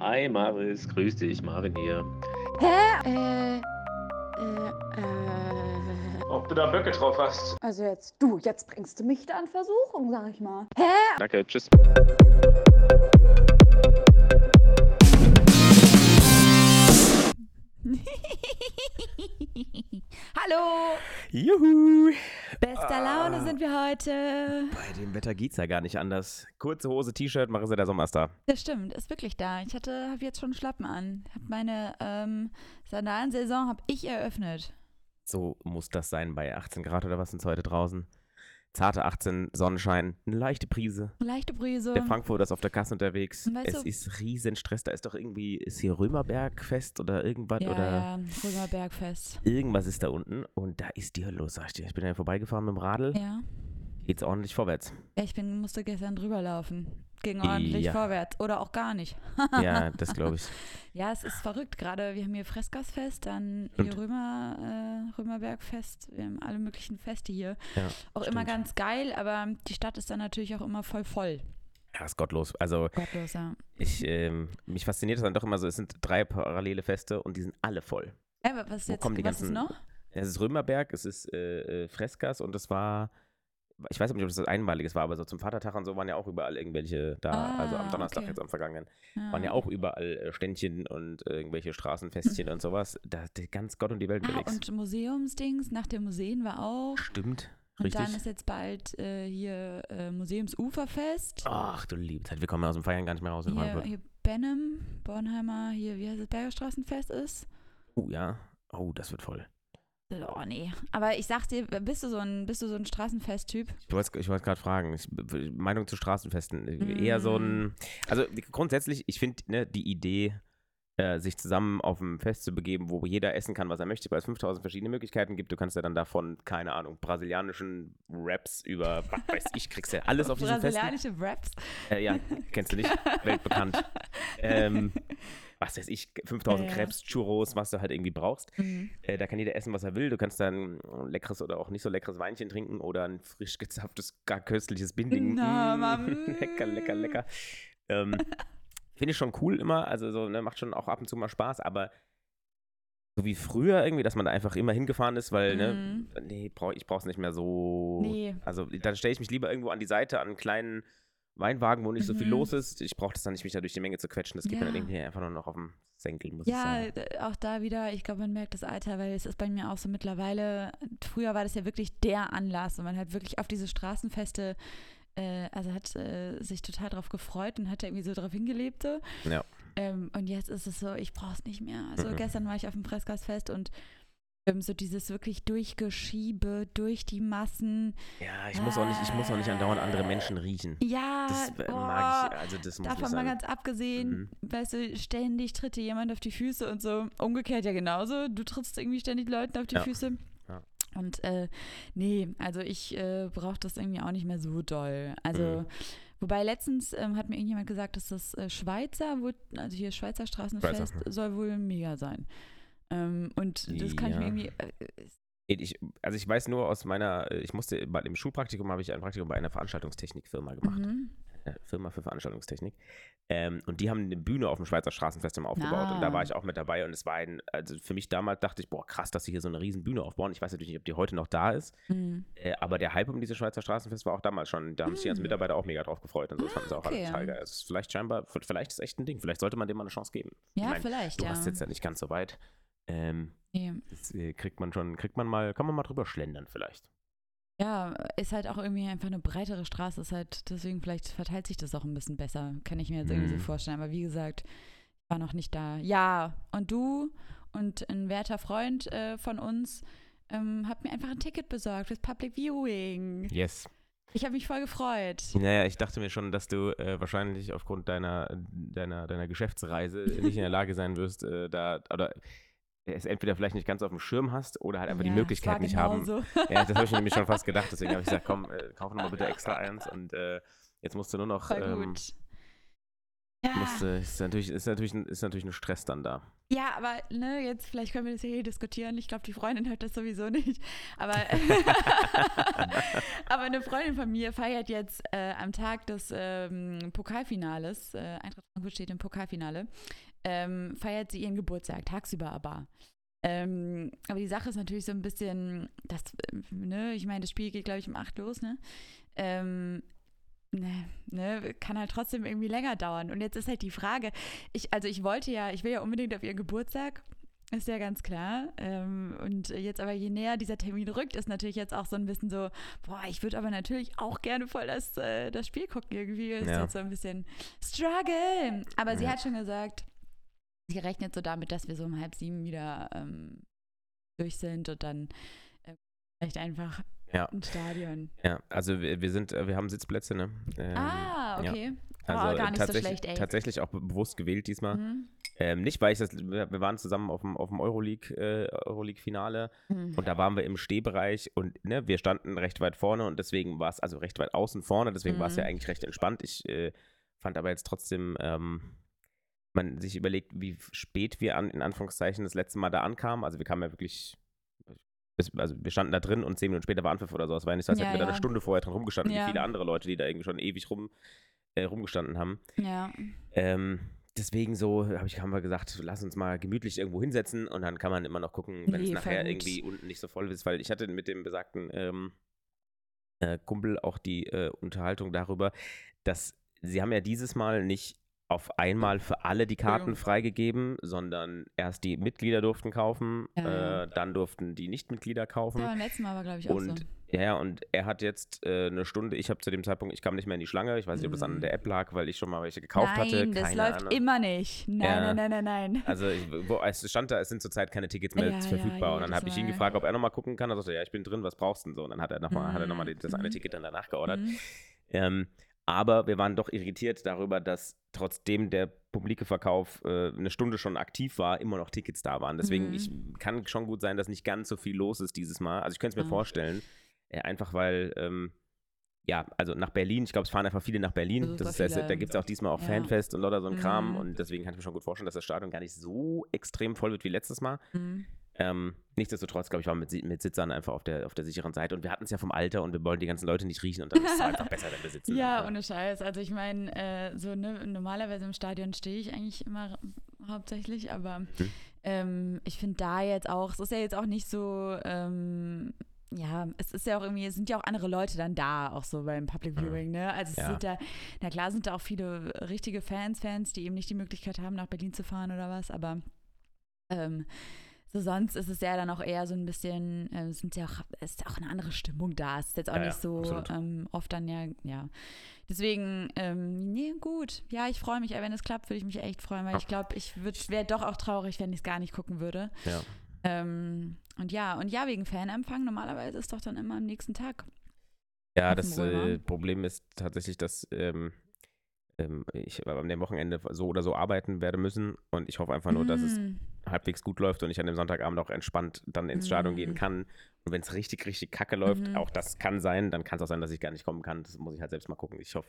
Hi Maris, grüß dich, Marvin hier. Hä? Äh, äh, äh. Ob du da Böcke drauf hast? Also jetzt, du, jetzt bringst du mich da in Versuchung, sag ich mal. Hä? Danke, tschüss. Hallo! Juhu! Bester Laune sind wir heute. Bei dem Wetter geht's ja gar nicht anders. Kurze Hose, T-Shirt, Marissa, der Sommerstar. Das stimmt, ist wirklich da. Ich hatte, habe jetzt schon Schlappen an. Hab meine ähm, Sandalensaison habe ich eröffnet. So muss das sein bei 18 Grad oder was sind heute draußen? Zarte 18, Sonnenschein, eine leichte Prise. Leichte Brise. Der Frankfurter ist auf der Kasse unterwegs. Weißt es du- ist riesen Stress. Da ist doch irgendwie, ist hier Römerbergfest oder irgendwas ja, oder ja, Römerbergfest. irgendwas ist da unten und da ist Hölle los, sag ich dir. Ich bin da vorbeigefahren mit dem Radl, Ja. geht's ordentlich vorwärts. ja, ich bin, musste gestern drüber laufen. Ging ordentlich Ja. vorwärts. Oder auch gar nicht. Ja, das glaube ich. Ja, es ist verrückt. Gerade wir haben hier Fresgasfest, dann hier Und- Römer, äh, Römerbergfest. Wir haben alle möglichen Feste hier. Ja, Auch immer stimmt. ganz geil, aber die Stadt ist dann natürlich auch immer voll voll. Ja, ist gottlos. Also Gottlos, ja. ich, ähm, mich fasziniert das dann doch immer so, es sind drei parallele Feste und die sind alle voll. Ja, aber was, Wo jetzt, kommen die was ist ganzen- noch? Es ist Römerberg, es ist äh, äh, Freskas und das war, ich weiß nicht, ob das das Einmaliges war, aber so zum Vatertag und so waren ja auch überall irgendwelche da, Ah, also am Donnerstag okay. jetzt am vergangenen, Ja. waren ja auch überall äh, Ständchen und irgendwelche Straßenfestchen und sowas. Da ganz Gott und die Welt Ah, unterwegs. und Museumsdings, nach dem Museen war auch. Stimmt, Und richtig. dann ist jetzt bald äh, hier äh, Museumsuferfest. Ach du liebe Zeit, wir kommen aus dem Feiern gar nicht mehr raus in hier, Frankfurt. hier Benham, Bornheimer, hier, wie heißt es, Bergerstraßenfest ist. Oh ja, oh, das wird voll. Oh nee. Aber ich sag dir, bist du so ein, bist du so ein Straßenfest-Typ? Ich wollte ich gerade fragen, ich, Meinung zu Straßenfesten. Eher so ein, also grundsätzlich, ich finde ne, die Idee, äh, sich zusammen auf ein Fest zu begeben, wo jeder essen kann, was er möchte, weil es 5000 verschiedene Möglichkeiten gibt. Du kannst ja dann davon, keine Ahnung, brasilianischen Raps über, was weiß ich, kriegst ja alles auf diesen Festen. Brasilianische Raps. Äh, ja, kennst du nicht, weltbekannt. Ähm, was weiß ich, 5000 Ja. Krebs, Churros, was du halt irgendwie brauchst. Mhm. Äh, da kann jeder essen, was er will. Du kannst dann ein leckeres oder auch nicht so leckeres Weinchen trinken oder ein frisch gezapftes, gar köstliches Binding. Na, Mm, lecker, lecker, lecker. Ähm, Finde ich schon cool immer. Also so, ne, macht schon auch ab und zu mal Spaß, aber so wie früher irgendwie, dass man da einfach immer hingefahren ist, weil, Mhm. ne, nee, brauch, ich brauch's nicht mehr so. Nee. Also dann stelle ich mich lieber irgendwo an die Seite, an einen kleinen Weinwagen, wo nicht so viel Mhm. los ist. Ich brauche das dann nicht, mich da durch die Menge zu quetschen. Das geht mir dann Ja. irgendwie einfach nur noch auf dem Senkel, muss ich Ja, sagen. d- auch da wieder, ich glaube, man merkt das Alter, weil es ist bei mir auch so mittlerweile, früher war das ja wirklich der Anlass und man hat wirklich auf diese Straßenfeste, äh, also hat äh, sich total drauf gefreut und hat da irgendwie so drauf hingelebt. So. Ja. Ähm, und jetzt ist es so, ich brauche es nicht mehr. Also Mhm. gestern war ich auf dem Fressgasfest und ähm, so dieses wirklich Durchgeschiebe durch die Massen. Ja, ich muss auch nicht, ich muss auch nicht andauernd andere Menschen riechen. Ja, Das oh, mag ich, also das muss Davon mal ganz abgesehen, weißt du, ständig tritt dir jemand auf die Füße und so. Umgekehrt ja genauso. Du trittst irgendwie ständig Leuten auf die Ja. Füße. Ja. Und äh, nee, also ich äh, brauche das irgendwie auch nicht mehr so doll. Also, Mhm. wobei letztens ähm, hat mir irgendjemand gesagt, dass das äh, Schweizer, wohl, also hier Schweizer Straßenfest, Schweizer. soll wohl mega sein. Ähm, und das kann ich mir Ja. irgendwie. Äh, Ich, also ich weiß nur aus meiner, äh, ich musste, bei dem Schulpraktikum habe ich ein Praktikum bei einer Veranstaltungstechnikfirma gemacht. mhm. Äh, Firma für Veranstaltungstechnik. Ähm, und die haben eine Bühne auf dem Schweizer Straßenfest immer aufgebaut. Und da Ah. war ich auch mit dabei. Und es war ein, also für mich damals dachte ich, boah, krass, dass sie hier so eine riesen Bühne aufbauen. Ich weiß natürlich nicht, ob die heute noch da ist. Mhm. Äh, aber der Hype um dieses Schweizer Straßenfest war auch damals schon. Da haben sich die ganzen Mm. Mitarbeiter auch mega drauf gefreut. Und so das fanden sie auch okay, alle total ja. geil. Ist vielleicht scheinbar, vielleicht ist es echt ein Ding. Vielleicht sollte man dem mal eine Chance geben. Ich Ja, mein, vielleicht, Du ja. hast jetzt ja nicht ganz so weit. Ähm, Nee. das äh, kriegt man schon, kriegt man mal, kann man mal drüber schlendern vielleicht. Ja, ist halt auch irgendwie einfach eine breitere Straße, ist halt, deswegen vielleicht verteilt sich das auch ein bisschen besser, kann ich mir jetzt irgendwie so Mhm. vorstellen. Aber wie gesagt, ich war noch nicht da. Ja, und du und ein werter Freund äh, von uns ähm, hat mir einfach ein Ticket besorgt fürs Public Viewing. Yes. Ich habe mich voll gefreut. Naja, ich dachte mir schon, dass du äh, wahrscheinlich aufgrund deiner, deiner, deiner Geschäftsreise nicht in der Lage sein wirst, äh, da, oder es entweder vielleicht nicht ganz auf dem Schirm hast oder halt einfach Ja, die Möglichkeit nicht haben. genauso. Ja, das habe ich nämlich schon fast gedacht. Deswegen habe ich gesagt, komm, äh, kauf noch mal bitte extra eins und äh, jetzt musst du nur noch. Voll Ähm, gut. Musst, äh, ist, natürlich, ist, natürlich, ein- ist natürlich ein Stress dann da. Ja, aber ne, jetzt vielleicht können wir das hier diskutieren. Ich glaube, die Freundin hört das sowieso nicht. Aber, aber eine Freundin von mir feiert jetzt äh, am Tag des ähm, Pokalfinales, äh, Eintracht Frankfurt steht im Pokalfinale, ähm, feiert sie ihren Geburtstag, tagsüber aber. Ähm, aber die Sache ist natürlich so ein bisschen, das, ne, ich meine, das Spiel geht, glaube ich, um 8 los, ne? Ähm, ne, ne, kann halt trotzdem irgendwie länger dauern. Und jetzt ist halt die Frage, ich, also ich wollte ja, ich will ja unbedingt auf ihren Geburtstag, ist ja ganz klar. Ähm, und jetzt aber je näher dieser Termin rückt, ist natürlich jetzt auch so ein bisschen so, boah, ich würde aber natürlich auch gerne voll das, äh, das Spiel gucken. Irgendwie ist Ja. jetzt so ein bisschen Struggle. Aber sie Ja. hat schon gesagt, sie rechnet so damit, dass wir so um halb sieben wieder ähm, durch sind und dann äh, vielleicht einfach Ja. ins Stadion. Ja, also wir, wir sind, äh, wir haben Sitzplätze, ne? Ähm, ah, ja. okay. Also oh, gar nicht so tatsächlich, schlecht, ey. tatsächlich auch be- bewusst gewählt diesmal. Mhm. Ähm, nicht, weil ich das, wir waren zusammen auf dem, auf dem Euroleague, äh, Euroleague-Finale Mhm. und da waren wir im Stehbereich und ne, wir standen recht weit vorne und deswegen war es, also recht weit außen vorne, deswegen war es ja Mhm. eigentlich recht entspannt. Ich äh, fand aber jetzt trotzdem, ähm, man sich überlegt, wie spät wir an, in Anführungszeichen das letzte Mal da ankamen. Also wir kamen ja wirklich, also wir standen da drin und zehn Minuten später war Anpfiff oder so. Es war ja nicht so, als Ja, hätten wir da eine ja. Stunde vorher dran rumgestanden, Ja. wie viele andere Leute, die da irgendwie schon ewig rum, äh, rumgestanden haben. Ja. Ähm, deswegen so habe ich haben wir gesagt, lass uns mal gemütlich irgendwo hinsetzen und dann kann man immer noch gucken, wenn es Nee, nachher voll gut. irgendwie unten nicht so voll ist, weil ich hatte mit dem besagten ähm, äh, Kumpel auch die äh, Unterhaltung darüber, dass sie haben ja dieses Mal nicht auf einmal für alle die Karten freigegeben, sondern erst die Mitglieder durften kaufen, Ja. Äh, dann durften die Nichtmitglieder kaufen. Ja, beim letzten Mal war, glaube ich, auch Und so. ja, ja, und er hat jetzt äh, eine Stunde, ich habe zu dem Zeitpunkt, ich kam nicht mehr in die Schlange, ich weiß nicht, ob das an Mhm. der App lag, weil ich schon mal welche gekauft Nein, hatte. das keine läuft Ahnung. immer nicht. Nein, Ja. nein, nein, nein, nein. Also ich, wo, es stand da, es sind zurzeit keine Tickets mehr verfügbar. und dann habe ich ihn gefragt, ob er nochmal gucken kann. Er sagte, ja, ich bin drin, was brauchst du denn so? Und dann hat er nochmal hat er noch mal Mhm. das eine Mhm. Ticket dann danach geordert. Mhm. Ähm, aber wir waren doch irritiert darüber, dass trotzdem der publike Verkauf äh, eine Stunde schon aktiv war, immer noch Tickets da waren. Deswegen Mhm. ich, kann schon gut sein, dass nicht ganz so viel los ist dieses Mal. Also ich könnte es mir Ah. vorstellen, äh, einfach weil, ähm, ja, also nach Berlin, ich glaube, es fahren einfach viele nach Berlin. Super Das ist, da gibt es auch diesmal auch Ja. Fanfest und lauter so ein Kram. Mhm. Und deswegen kann ich mir schon gut vorstellen, dass das Stadion gar nicht so extrem voll wird wie letztes Mal. Mhm. Ähm, nichtsdestotrotz, glaube ich, waren wir mit, mit Sitzern einfach auf der, auf der sicheren Seite. Und wir hatten es ja vom Alter und wir wollen die ganzen Leute nicht riechen und dann ist es einfach besser, wenn wir sitzen. Ja, ohne Scheiß. Also ich meine, äh, so ne, normalerweise im Stadion stehe ich eigentlich immer hauptsächlich, aber Mhm. ähm, ich finde da jetzt auch, es ist ja jetzt auch nicht so, ähm, ja, es ist ja auch irgendwie, es sind ja auch andere Leute dann da, auch so beim Public Mhm. Viewing, ne? Also es Ja. sind da, na klar sind da auch viele richtige Fans, Fans, die eben nicht die Möglichkeit haben, nach Berlin zu fahren oder was, aber ähm, so sonst ist es ja dann auch eher so ein bisschen, äh, sind ja auch, ist auch eine andere Stimmung da. Es ist jetzt auch Ja, nicht so ähm, oft dann ja, ja. Deswegen, ähm, nee, gut. Ja, ich freue mich. Wenn es klappt, würde ich mich echt freuen, weil Ja. ich glaube, ich wäre doch auch traurig, wenn ich es gar nicht gucken würde. Ja. Ähm, und ja, und ja, wegen Fanempfang, normalerweise ist doch dann immer am nächsten Tag. Ja, das äh, Problem ist tatsächlich, dass ähm, ich am dem Wochenende so oder so arbeiten werde müssen und ich hoffe einfach nur, dass es Mm. halbwegs gut läuft und ich an dem Sonntagabend auch entspannt dann ins Stadion Mhm. gehen kann. Und wenn es richtig, richtig kacke läuft, Mhm. auch das kann sein, dann kann es auch sein, dass ich gar nicht kommen kann. Das muss ich halt selbst mal gucken. Ich hoffe,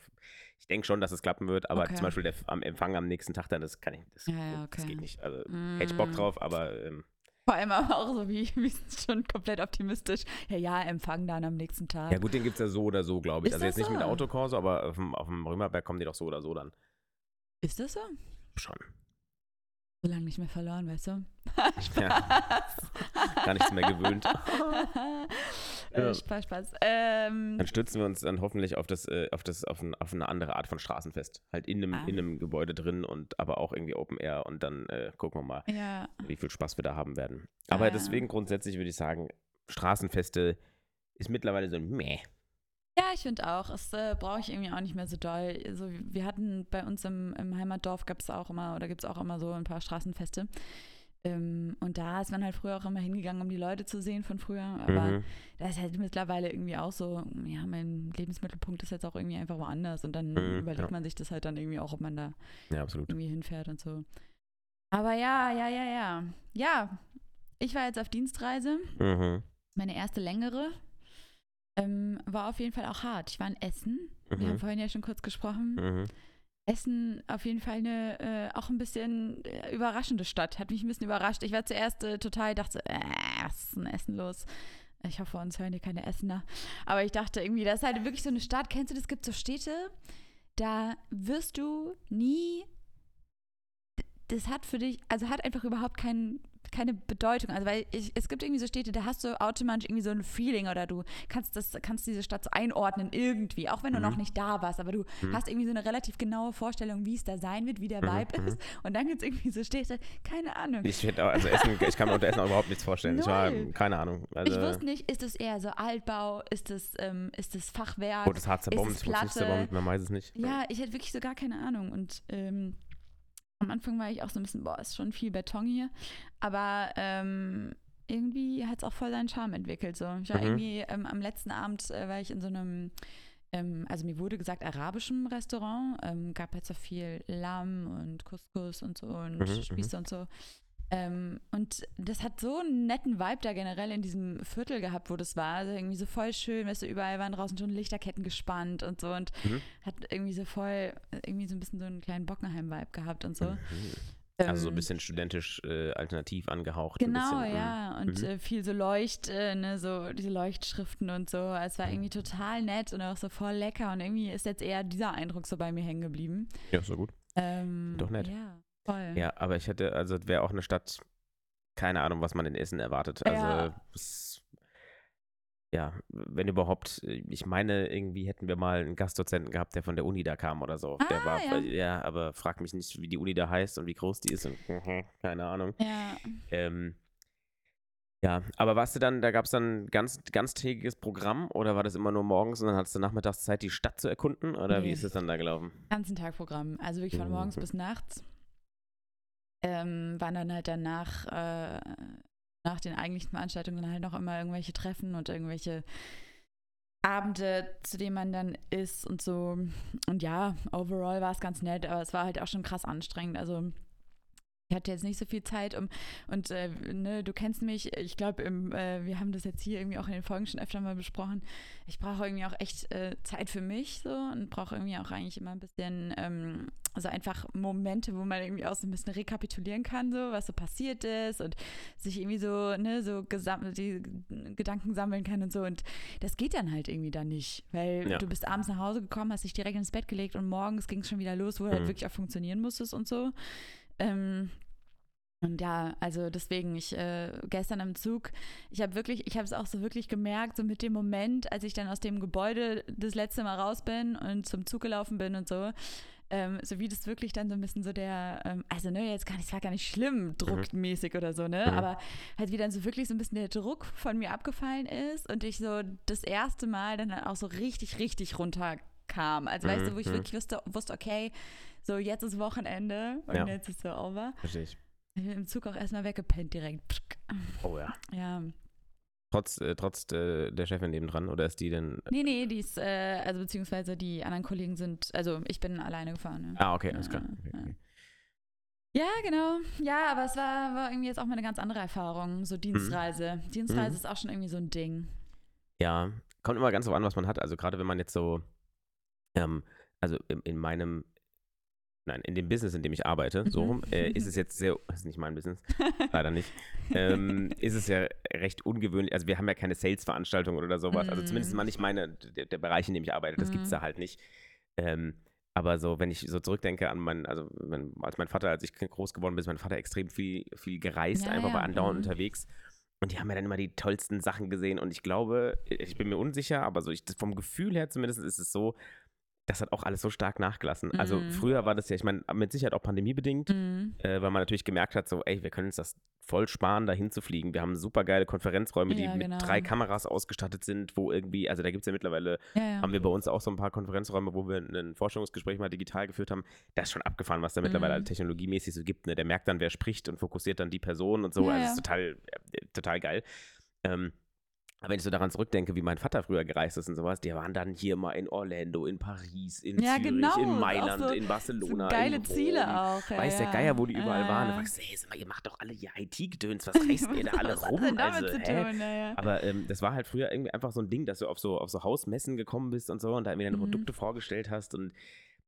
ich denke schon, dass es klappen wird, aber Okay. zum Beispiel der, am Empfang am nächsten Tag dann, das kann ich, das, Ja, ja, das okay. geht nicht. Also hätte ich Bock Mm. drauf, aber ähm, Vor allem aber auch so wie, wie schon komplett optimistisch. Ja, ja, Empfang dann am nächsten Tag. ja gut, den gibt es ja so oder so, glaube ich. Ist also jetzt nicht mit so? Autokorso, aber auf dem, auf dem Römerberg kommen die doch so oder so dann. Ist das so? Schon. So lange nicht mehr verloren, weißt du? Ja. Gar nichts mehr gewöhnt. äh, Ja. Spaß, Spaß. Ähm, Dann stürzen wir uns dann hoffentlich auf das, äh, auf das, auf, ein, auf eine andere Art von Straßenfest. Halt in einem, Ah. in einem Gebäude drin und aber auch irgendwie Open Air und dann äh, gucken wir mal, ja. wie viel Spaß wir da haben werden. Aber Ah. deswegen grundsätzlich würde ich sagen, Straßenfeste ist mittlerweile so ein Meh. Ja, ich finde auch. Es äh, brauche ich irgendwie auch nicht mehr so doll. Also, wir hatten bei uns im, im Heimatdorf gab es auch immer, oder gibt es auch immer so ein paar Straßenfeste. Ähm, und da ist man halt früher auch immer hingegangen, um die Leute zu sehen von früher. Aber Mhm. da ist halt mittlerweile irgendwie auch so, ja, mein Lebensmittelpunkt ist jetzt auch irgendwie einfach woanders. Und dann Mhm, überlegt ja. man sich das halt dann irgendwie auch, ob man da Ja, absolut. irgendwie hinfährt und so. Aber ja, ja, ja, ja. Ja, ich war jetzt auf Dienstreise. Mhm. Meine erste längere. Ähm, war auf jeden Fall auch hart. Ich war in Essen. Wir haben Mhm. vorhin ja schon kurz gesprochen. Mhm. Essen auf jeden Fall eine äh, auch ein bisschen äh, überraschende Stadt. Hat mich ein bisschen überrascht. Ich war zuerst äh, total, dachte, äh, was ist denn Essen los? Ich hoffe, uns hören hier keine Essener. Aber ich dachte irgendwie, das ist halt wirklich so eine Stadt. Kennst du das? Es gibt so Städte, da wirst du nie. Das hat für dich, also hat einfach überhaupt keinen keine Bedeutung. Also weil ich, es gibt irgendwie so Städte, da hast du automatisch irgendwie so ein Feeling oder du kannst das, kannst diese Stadt so einordnen irgendwie, auch wenn du Mhm. noch nicht da warst, aber du Mhm. hast irgendwie so eine relativ genaue Vorstellung, wie es da sein wird, wie der Mhm, Vibe mhm. ist. Und dann gibt es irgendwie so Städte, keine Ahnung. Ich, auch- also Essen, ich kann mir unter Essen auch überhaupt nichts vorstellen. Ich war, keine Ahnung. Also, ich wusste nicht, ist es eher so Altbau, ist es, ähm, ist es Fachwerk? Rotes Harzer ist Bomben, das Platte? man weiß es nicht. Ja, ich hätte wirklich so gar keine Ahnung. Und ähm, am Anfang war ich auch so ein bisschen, boah, ist schon viel Beton hier. Aber ähm, irgendwie hat es auch voll seinen Charme entwickelt. So. Ich war Mhm. irgendwie ähm, am letzten Abend äh, war ich in so einem, ähm, also mir wurde gesagt, arabischem Restaurant. Ähm, gab halt so viel Lamm und Couscous und so und Mhm, Spieße und so. Ähm, und das hat so einen netten Vibe da generell in diesem Viertel gehabt, wo das war. Also irgendwie so voll schön, weißt du, überall waren draußen schon Lichterketten gespannt und so und Mhm. hat irgendwie so voll, irgendwie so ein bisschen so einen kleinen Bockenheim-Vibe gehabt und so. Mhm. Also so ein bisschen studentisch äh, alternativ angehaucht. Genau, bisschen, mhm. ja. Und Mhm. äh, viel so Leucht, äh, ne, so diese Leuchtschriften und so. Es war Mhm. irgendwie total nett und auch so voll lecker. Und irgendwie ist jetzt eher dieser Eindruck so bei mir hängen geblieben. Ja, so gut. Ähm, Doch nett. Ja, voll. Ja, aber ich hätte, also wäre auch eine Stadt, keine Ahnung, was man in Essen erwartet. Also, Ja. es, ja, wenn überhaupt, ich meine, irgendwie hätten wir mal einen Gastdozenten gehabt, der von der Uni da kam oder so. der Ah, war, ja. ja. aber frag mich nicht, wie die Uni da heißt und wie groß die ist und keine Ahnung. Ja. Ähm, ja, aber warst du dann, da gab es dann ein ganz, ganztägiges Programm oder war das immer nur morgens und dann hattest du nachmittags Zeit, die Stadt zu erkunden? Oder wie Nee. ist es dann da gelaufen? ganzen Tag Programm. Also wirklich von morgens Mhm. bis nachts. Ähm, waren dann halt danach, äh, nach den eigentlichen Veranstaltungen halt noch immer irgendwelche Treffen und irgendwelche Abende, zu denen man dann ist und so. Und ja, overall war es ganz nett, aber es war halt auch schon krass anstrengend. Also ich hatte jetzt nicht so viel Zeit, um und äh, ne, du kennst mich, ich glaube, äh, wir haben das jetzt hier irgendwie auch in den Folgen schon öfter mal besprochen. Ich brauche irgendwie auch echt äh, Zeit für mich so und brauche irgendwie auch eigentlich immer ein bisschen, ähm, also einfach Momente, wo man irgendwie auch so ein bisschen rekapitulieren kann, so was so passiert ist und sich irgendwie so, ne, so die Gedanken sammeln kann und so. Und das geht dann halt irgendwie dann nicht, weil Ja. du bist abends nach Hause gekommen, hast dich direkt ins Bett gelegt und morgens ging es schon wieder los, wo du halt Mhm. wirklich auch funktionieren musstest und so. Ähm, und ja, also deswegen, ich äh, gestern im Zug, ich habe wirklich, ich habe es auch so wirklich gemerkt, so mit dem Moment, als ich dann aus dem Gebäude das letzte Mal raus bin und zum Zug gelaufen bin und so, ähm, so wie das wirklich dann so ein bisschen so der, ähm, also ne, jetzt gar nicht, es war gar nicht schlimm, druckmäßig oder so, ne, Mhm. aber halt wie dann so wirklich so ein bisschen der Druck von mir abgefallen ist und ich so das erste Mal dann auch so richtig, richtig runterkam. Also weißt du, wo ich Mhm. wirklich wusste, wusste, okay, so jetzt ist Wochenende und Ja. jetzt ist so over. Verstehe ich. Ich bin im Zug auch erstmal weggepennt direkt. Oh ja. Ja. Trotz, äh, trotz äh, der Chefin nebendran oder ist die denn. Nee, nee, die ist, äh, also beziehungsweise die anderen Kollegen sind, also ich bin alleine gefahren. Ne? Ah, okay, alles klar. Ja, Okay, ja. okay. Ja, genau. Ja, aber es war, war irgendwie jetzt auch mal eine ganz andere Erfahrung, so Dienstreise. Dienstreise Mhm. ist auch schon irgendwie so ein Ding. Ja, kommt immer ganz drauf an, was man hat. Also gerade wenn man jetzt so, ähm, also in, in meinem, nein, in dem Business, in dem ich arbeite, so Mhm. rum, äh, ist es jetzt sehr, das ist nicht mein Business, leider nicht, ähm, ist es ja recht ungewöhnlich. Also wir haben ja keine Sales-Veranstaltungen oder sowas. Also zumindest Mhm. mal nicht meine, der, der Bereich, in dem ich arbeite, das gibt es Mhm. da halt nicht. Ähm, aber so, wenn ich so zurückdenke an meinen, also mein, als mein Vater, als ich groß geworden bin, ist mein Vater extrem viel, viel gereist, Ja, einfach ja, war andauernd mhm. unterwegs. Und die haben ja dann immer die tollsten Sachen gesehen. Und ich glaube, ich bin mir unsicher, aber so ich, vom Gefühl her zumindest ist es so, das hat auch alles so stark nachgelassen. Also Mhm. früher war das ja, ich meine, mit Sicherheit auch pandemiebedingt, Mhm. äh, weil man natürlich gemerkt hat, so, ey, wir können uns das voll sparen, da hinzufliegen. Wir haben super geile Konferenzräume, die Ja, mit genau. drei Kameras ausgestattet sind, wo irgendwie, also da gibt es ja mittlerweile, Ja, ja. haben wir bei uns auch so ein paar Konferenzräume, wo wir ein Forschungsgespräch mal digital geführt haben. Das ist schon abgefahren, was da mittlerweile Mhm. technologiemäßig so gibt. Ne? Der merkt dann, wer spricht und fokussiert dann die Person und so. Also das ist total, äh, total geil. Ähm, aber wenn ich so daran zurückdenke, wie mein Vater früher gereist ist und sowas, die waren dann hier mal in Orlando, in Paris, in Ja, Zürich, genau, in Mailand, so- in so Barcelona. geile in Rom. Ziele auch. Ja, Weiß der. Geier, wo die überall Ja, waren. Da fragst du, hey, sag mal, ihr macht doch alle hier IT-Gedöns, was reist ihr da alle rum? Also, zu hä? tun? Ja. Aber ähm, das war halt früher irgendwie einfach so ein Ding, dass du auf so, auf so Hausmessen gekommen bist und so und da irgendwie deine Mhm. Produkte vorgestellt hast und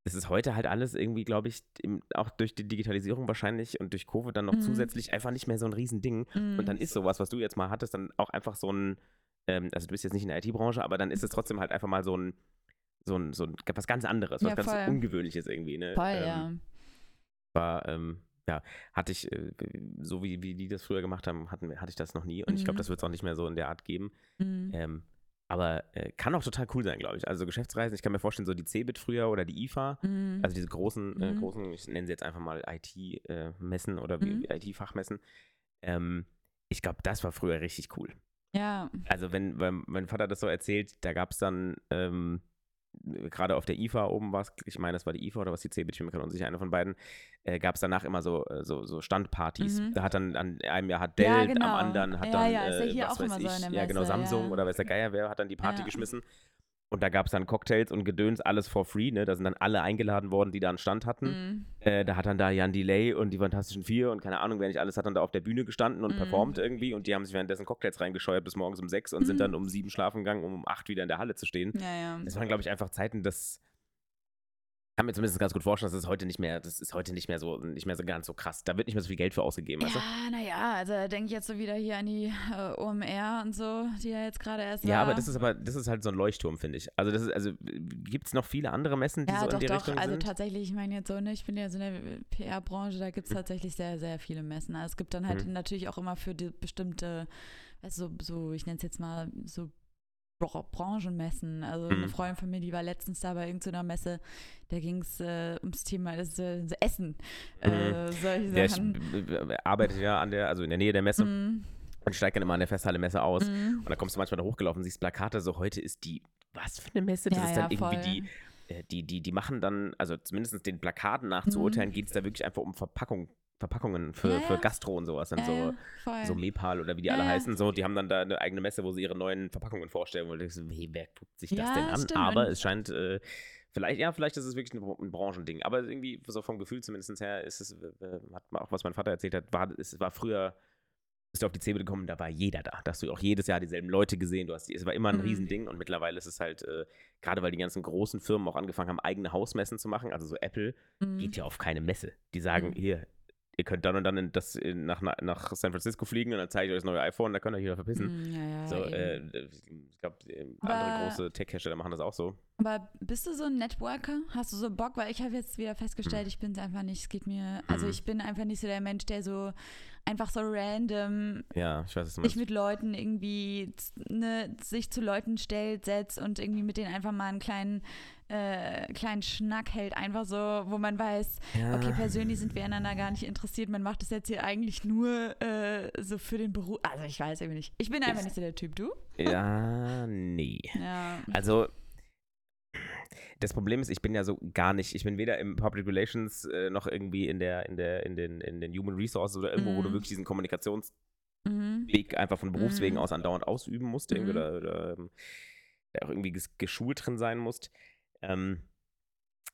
es ist heute halt alles irgendwie, glaube ich, im, auch durch die Digitalisierung wahrscheinlich und durch Covid dann noch Mhm. zusätzlich einfach nicht mehr so ein Riesending. Und dann ist sowas, was du jetzt mal hattest, dann auch einfach so ein, ähm, also du bist jetzt nicht in der IT-Branche, aber dann ist es trotzdem halt einfach mal so ein, so ein, so ein was ganz anderes, was Ja, ganz. Ungewöhnliches irgendwie. Ne? Voll, ähm, ja. War, ähm, ja, hatte ich, äh, so wie, wie die das früher gemacht haben, hatten, hatte ich das noch nie. Und ich glaube, Mhm. das wird es auch nicht mehr so in der Art geben. Mhm. Ähm, aber äh, kann auch total cool sein, glaube ich. Also Geschäftsreisen, ich kann mir vorstellen, so die Cebit früher oder die IFA, Mhm. also diese großen, äh, Mhm. großen, ich nenne sie jetzt einfach mal IT-Messen oder wie, Mhm. wie IT-Fachmessen. Ähm, ich glaube, das war früher richtig cool. ja. Also wenn, wenn mein Vater das so erzählt, da gab es dann ähm, gerade auf der IFA oben was, ich meine, das war die IFA oder was die ich bin mir gerade unsicher, eine von beiden, äh, gab es danach immer so, äh, so, so Standpartys. Mhm. Da hat dann an einem Jahr hat Dell, Ja, genau. am anderen hat Ja, dann, ja, ist ja äh, hier was auch weiß immer so ich, der ja genau, Samsung oder weiß der Geier wer, hat dann die Party geschmissen. Und da gab es dann Cocktails und Gedöns, alles for free, ne? Da sind dann alle eingeladen worden, die da einen Stand hatten. Mhm. Äh, da hat dann da Jan Delay und die Fantastischen Vier und keine Ahnung, wer nicht alles hat dann da auf der Bühne gestanden und Mhm. performt irgendwie und die haben sich währenddessen Cocktails reingescheuert bis morgens um sechs und sind Mhm. dann um sieben schlafen gegangen, um um acht wieder in der Halle zu stehen. Ja, ja. Das waren, glaube ich, einfach Zeiten, das kann mir zumindest ganz gut vorstellen, dass es heute nicht mehr, das ist heute nicht mehr so, nicht mehr so ganz so krass. Da wird nicht mehr so viel Geld für ausgegeben? Ja, naja, also da denke ich jetzt so wieder hier an die äh, OMR und so, die ja jetzt gerade erst Ja, war. aber das ist aber, das ist halt so ein Leuchtturm, finde ich. Also das ist, also gibt es noch viele andere Messen, die ja, so in doch, die doch. Richtung Also sind? tatsächlich, ich meine jetzt so, ne, ich bin ja so in der PR-Branche, da gibt es tatsächlich sehr, sehr viele Messen. Also es gibt dann halt Mhm. natürlich auch immer für die bestimmte, also so, ich nenne es jetzt mal so Branchenmessen. Also eine Mhm. Freundin von mir, die war letztens da bei irgendeiner Messe, da ging es äh, ums Thema das, äh, Essen. Äh, solche Mhm. Ja, ich Sachen. äh, arbeite ja an der, also in der Nähe der Messe Mhm. und steige dann immer an der Festhalle Messe aus. Mhm. Und da kommst du manchmal da hochgelaufen, siehst Plakate, so heute ist die, was für eine Messe? Das Ja, ist dann ja, irgendwie die, äh, die, die, die machen dann, also zumindest den Plakaten nach Mhm. zu urteilen, geht es da wirklich einfach um Verpackung, Verpackungen für, Ja, für. Gastro und sowas. Dann Ja, so, ja, so Mepal oder wie die alle heißen, so, die haben dann da eine eigene Messe, wo sie ihre neuen Verpackungen vorstellen. Und du denkst, hey, wer guckt sich das denn an? stimmt. Aber es scheint, äh, vielleicht, ja, vielleicht ist es wirklich ein, ein Branchending. Aber irgendwie, so vom Gefühl zumindest her, ist es, äh, hat auch was mein Vater erzählt hat, war, es war früher bist du auf die Zebe gekommen, da war jeder da. Da hast du auch jedes Jahr dieselben Leute gesehen. Du hast die, es war immer ein Mhm. Riesending und mittlerweile ist es halt, äh, gerade weil die ganzen großen Firmen auch angefangen haben, eigene Hausmessen zu machen, also so Apple, Mhm. geht ja auf keine Messe. Die sagen, Mhm. hier, ihr könnt dann und dann in das, in, nach, nach San Francisco fliegen und dann zeige ich euch das neue iPhone, da könnt ihr euch wieder verpissen. Mhm, ja, ja, So, äh, ich glaube, andere Aber- große Tech-Hersteller machen das auch so. Aber bist du so ein Networker? Hast du so Bock? Weil ich habe jetzt wieder festgestellt, ich bin es einfach nicht. Es geht mir, also Mhm. ich bin einfach nicht so der Mensch, der so einfach so random Ja, ich weiß, was du sich mit Leuten irgendwie, ne, sich zu Leuten stellt, setzt und irgendwie mit denen einfach mal einen kleinen, äh, kleinen Schnack hält. Einfach so, wo man weiß, Ja. okay, persönlich sind wir einander gar nicht interessiert. Man macht das jetzt hier eigentlich nur äh, so für den Beruf. Also ich weiß irgendwie nicht. Ich bin einfach nicht so der Typ, du? Ja, nee. Ja. Also, das Problem ist, ich bin ja so gar nicht, ich bin weder im Public Relations äh, noch irgendwie in der, in der, in den, in den Human Resources oder irgendwo, wo du Mhm. wirklich diesen Kommunikationsweg Mhm. einfach von Berufswegen Mhm. aus andauernd ausüben musst, irgendwie, Mhm. oder, oder ähm, da auch irgendwie ges- geschult drin sein musst. Ähm,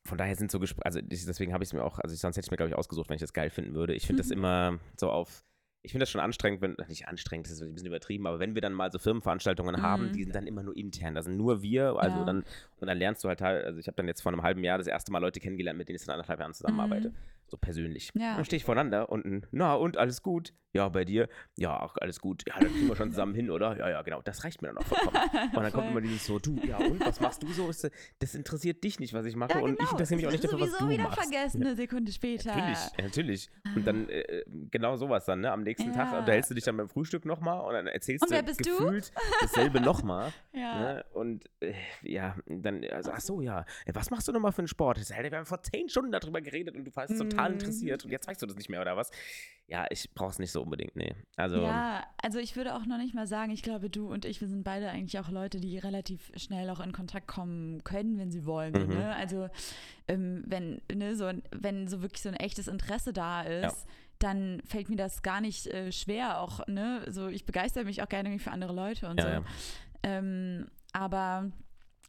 von daher sind so Gespräche, also deswegen habe ich es mir auch, also sonst hätte ich mir, glaube ich, ausgesucht, wenn ich das geil finden würde. Ich finde das Mhm. immer so auf, ich finde das schon anstrengend, wenn, nicht anstrengend, das ist ein bisschen übertrieben, aber wenn wir dann mal so Firmenveranstaltungen haben, Mhm. die sind dann immer nur intern, da sind nur wir, also Ja. dann, und dann lernst du halt, halt also ich habe dann jetzt vor einem halben Jahr das erste Mal Leute kennengelernt, mit denen ich seit anderthalb Jahren zusammenarbeite. Mhm. So persönlich. Ja. Dann stehe ich voneinander und ein, na und alles gut? Ja, bei dir? Ja, auch alles gut. Ja, dann kriegen wir schon zusammen hin, oder? Ja, ja, genau. Das reicht mir dann auch vollkommen. Und dann kommt immer dieses so, du, ja und, was machst du so? Das interessiert dich nicht, was ich mache Ja, und ich genau. interessiere mich auch nicht dafür, was sowieso du wieder machst. vergessen, eine Sekunde später. Natürlich, natürlich. Und dann äh, genau sowas dann, ne? Am nächsten Tag Ja. unterhältst du dich dann beim Frühstück nochmal und dann erzählst Und du wer bist du? gefühlt dasselbe nochmal. Ja. Ne? Und äh, ja, dann, also, ach so, ja, was machst du nochmal für einen Sport? Wir haben vor zehn Stunden darüber geredet und du warst total Mm. interessiert und jetzt weißt du das nicht mehr, oder was? Ja, ich brauch's nicht so unbedingt, nee. Also, Ja, also ich würde auch noch nicht mal sagen, ich glaube, du und ich, wir sind beide eigentlich auch Leute, die relativ schnell auch in Kontakt kommen können, wenn sie wollen. So, Mhm. ne? Also ähm, wenn, ne, so, wenn so wirklich so ein echtes Interesse da ist, dann fällt mir das gar nicht äh, schwer. Auch, ne, so ich begeister mich auch gerne für andere Leute und ja, so. ja. Ähm, aber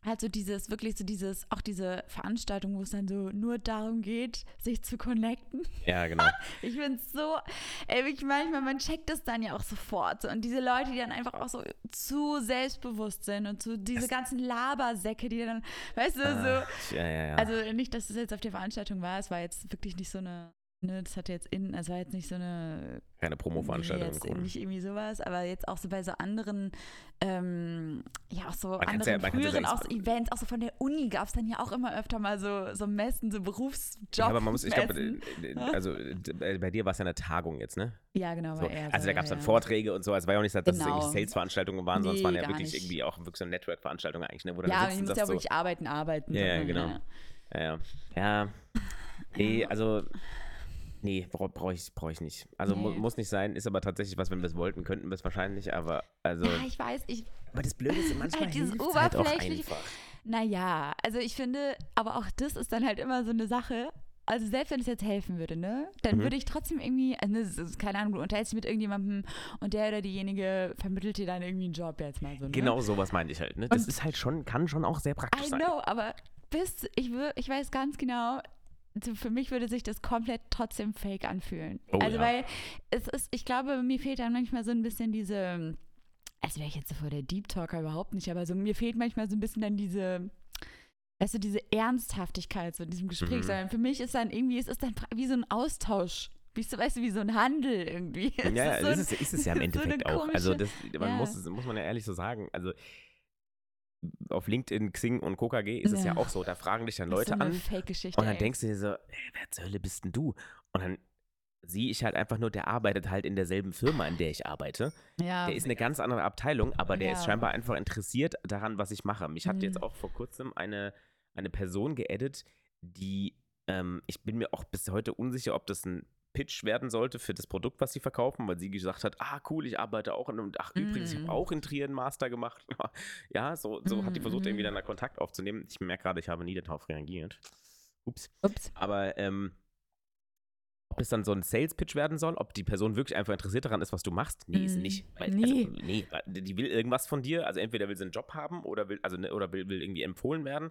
halt so dieses, wirklich so dieses, auch diese Veranstaltung, wo es dann so nur darum geht, sich zu connecten. Ja, genau. Ich es so, ey, ich manchmal, man checkt das dann ja auch sofort. So. Und diese Leute, die dann einfach auch so zu selbstbewusst sind und so diese Das- ganzen Labersäcke, die dann, weißt du, so. ja, ja, ja. Also nicht, dass es jetzt auf der Veranstaltung war, es war jetzt wirklich nicht so eine, ne, das hatte jetzt in, es war jetzt nicht so eine Keine Promo-Veranstaltung. Nee, jetzt cool. nicht irgendwie sowas, aber jetzt auch so bei so anderen, ähm, ja, auch so kann's anderen ja- man ja früheren sagen, auch so Events, auch so von der Uni gab es dann ja auch immer öfter mal so, so Messen, so Berufsjobs. Ja, aber man muss, ich glaube, äh, äh, also bei dir war es ja eine Tagung jetzt, ne? Ja, genau. So, also so, da gab es dann ja. Vorträge und so. Also es war ja auch nicht, so, dass es Genau. irgendwie Sales-Veranstaltungen waren, sondern es Nee, waren ja wirklich nicht. irgendwie auch wirklich so Network-Veranstaltungen eigentlich, ne? Wo du Ja, sitzt musst ja wirklich arbeiten, arbeiten. Ja, ja, genau. Ja, ja. Ja. Nee, also. Nee, brauche brauch ich, brauch ich nicht. Also mu Nee. muss nicht sein, ist aber tatsächlich was, wenn wir es wollten, könnten wir es wahrscheinlich, aber also. Ja, ich weiß, ich, aber das Blöde ist, manchmal Halt dieses halt oberflächliche- einfach. naja, also ich finde, aber auch das ist dann halt immer so eine Sache. Also selbst wenn es jetzt helfen würde, ne, dann Mhm. würde ich trotzdem irgendwie, also ist, keine Ahnung, du unterhältst dich mit irgendjemandem und der oder diejenige vermittelt dir dann irgendwie einen Job jetzt mal so, ne? Genau sowas meinte ich halt. Ne? Das Und- ist halt schon, kann schon auch sehr praktisch I sein. know, aber bis, ich, ich weiß ganz genau, für mich würde sich das komplett trotzdem fake anfühlen. Oh also ja. weil es ist, ich glaube, mir fehlt dann manchmal so ein bisschen diese, als wäre ich jetzt so vor der Deep Talker überhaupt nicht, aber so mir fehlt manchmal so ein bisschen dann diese, weißt du, diese Ernsthaftigkeit so in diesem Gespräch, Mhm. sondern für mich ist dann irgendwie, es ist dann wie so ein Austausch. Wie so, weißt du, wie so ein Handel irgendwie. Es Ja, ja, so ist, es, ist es ja im so Endeffekt auch. Also das, man ja. muss, es- muss man ja ehrlich so sagen. Also auf LinkedIn, Xing und KKG ist es ja Ja. auch so. Da fragen dich dann das ist Leute so eine an Fake-Geschichte. und dann ey. denkst du dir so, ey, wer zur Hölle bist denn du? Und dann sehe ich halt einfach nur, der arbeitet halt in derselben Firma, in der ich arbeite. ja, Der ist eine ganz andere Abteilung, aber der ist Ja. scheinbar einfach interessiert daran, was ich mache. Mich hat Mhm. jetzt auch vor kurzem eine, eine Person geedit, die, ähm, ich bin mir auch bis heute unsicher, ob das ein Pitch werden sollte für das Produkt, was sie verkaufen, weil sie gesagt hat, ah cool, ich arbeite auch in, und ach übrigens, ich Mhm. habe auch in Trier einen Master gemacht. ja, so, so hat die versucht, Mhm, irgendwie mhm. dann da Kontakt aufzunehmen. Ich merke gerade, ich habe nie darauf reagiert. Ups. Ups. Aber ähm, ob es dann so ein Sales-Pitch werden soll, ob die Person wirklich einfach interessiert daran ist, was du machst, nee, ist Mm, nicht. Weil, nee. Also, nee, die will irgendwas von dir, also entweder will sie einen Job haben oder will, also, ne, oder will, will irgendwie empfohlen werden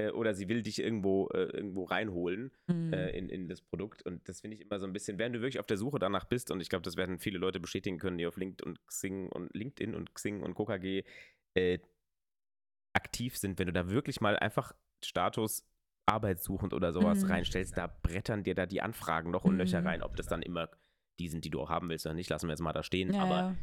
äh, oder sie will dich irgendwo, äh, irgendwo reinholen Mhm. äh, in, in das Produkt und das finde ich immer so ein bisschen, wenn du wirklich auf der Suche danach bist und ich glaube, das werden viele Leute bestätigen können, die auf LinkedIn und Xing und LinkedIn und Xing und KKG äh, aktiv sind, wenn du da wirklich mal einfach Status arbeitssuchend oder sowas Mhm. reinstellst, da brettern dir da die Anfragen noch und Löcher Mhm. rein, ob das dann immer die sind, die du auch haben willst oder nicht, lassen wir jetzt mal da stehen, ja, aber ja.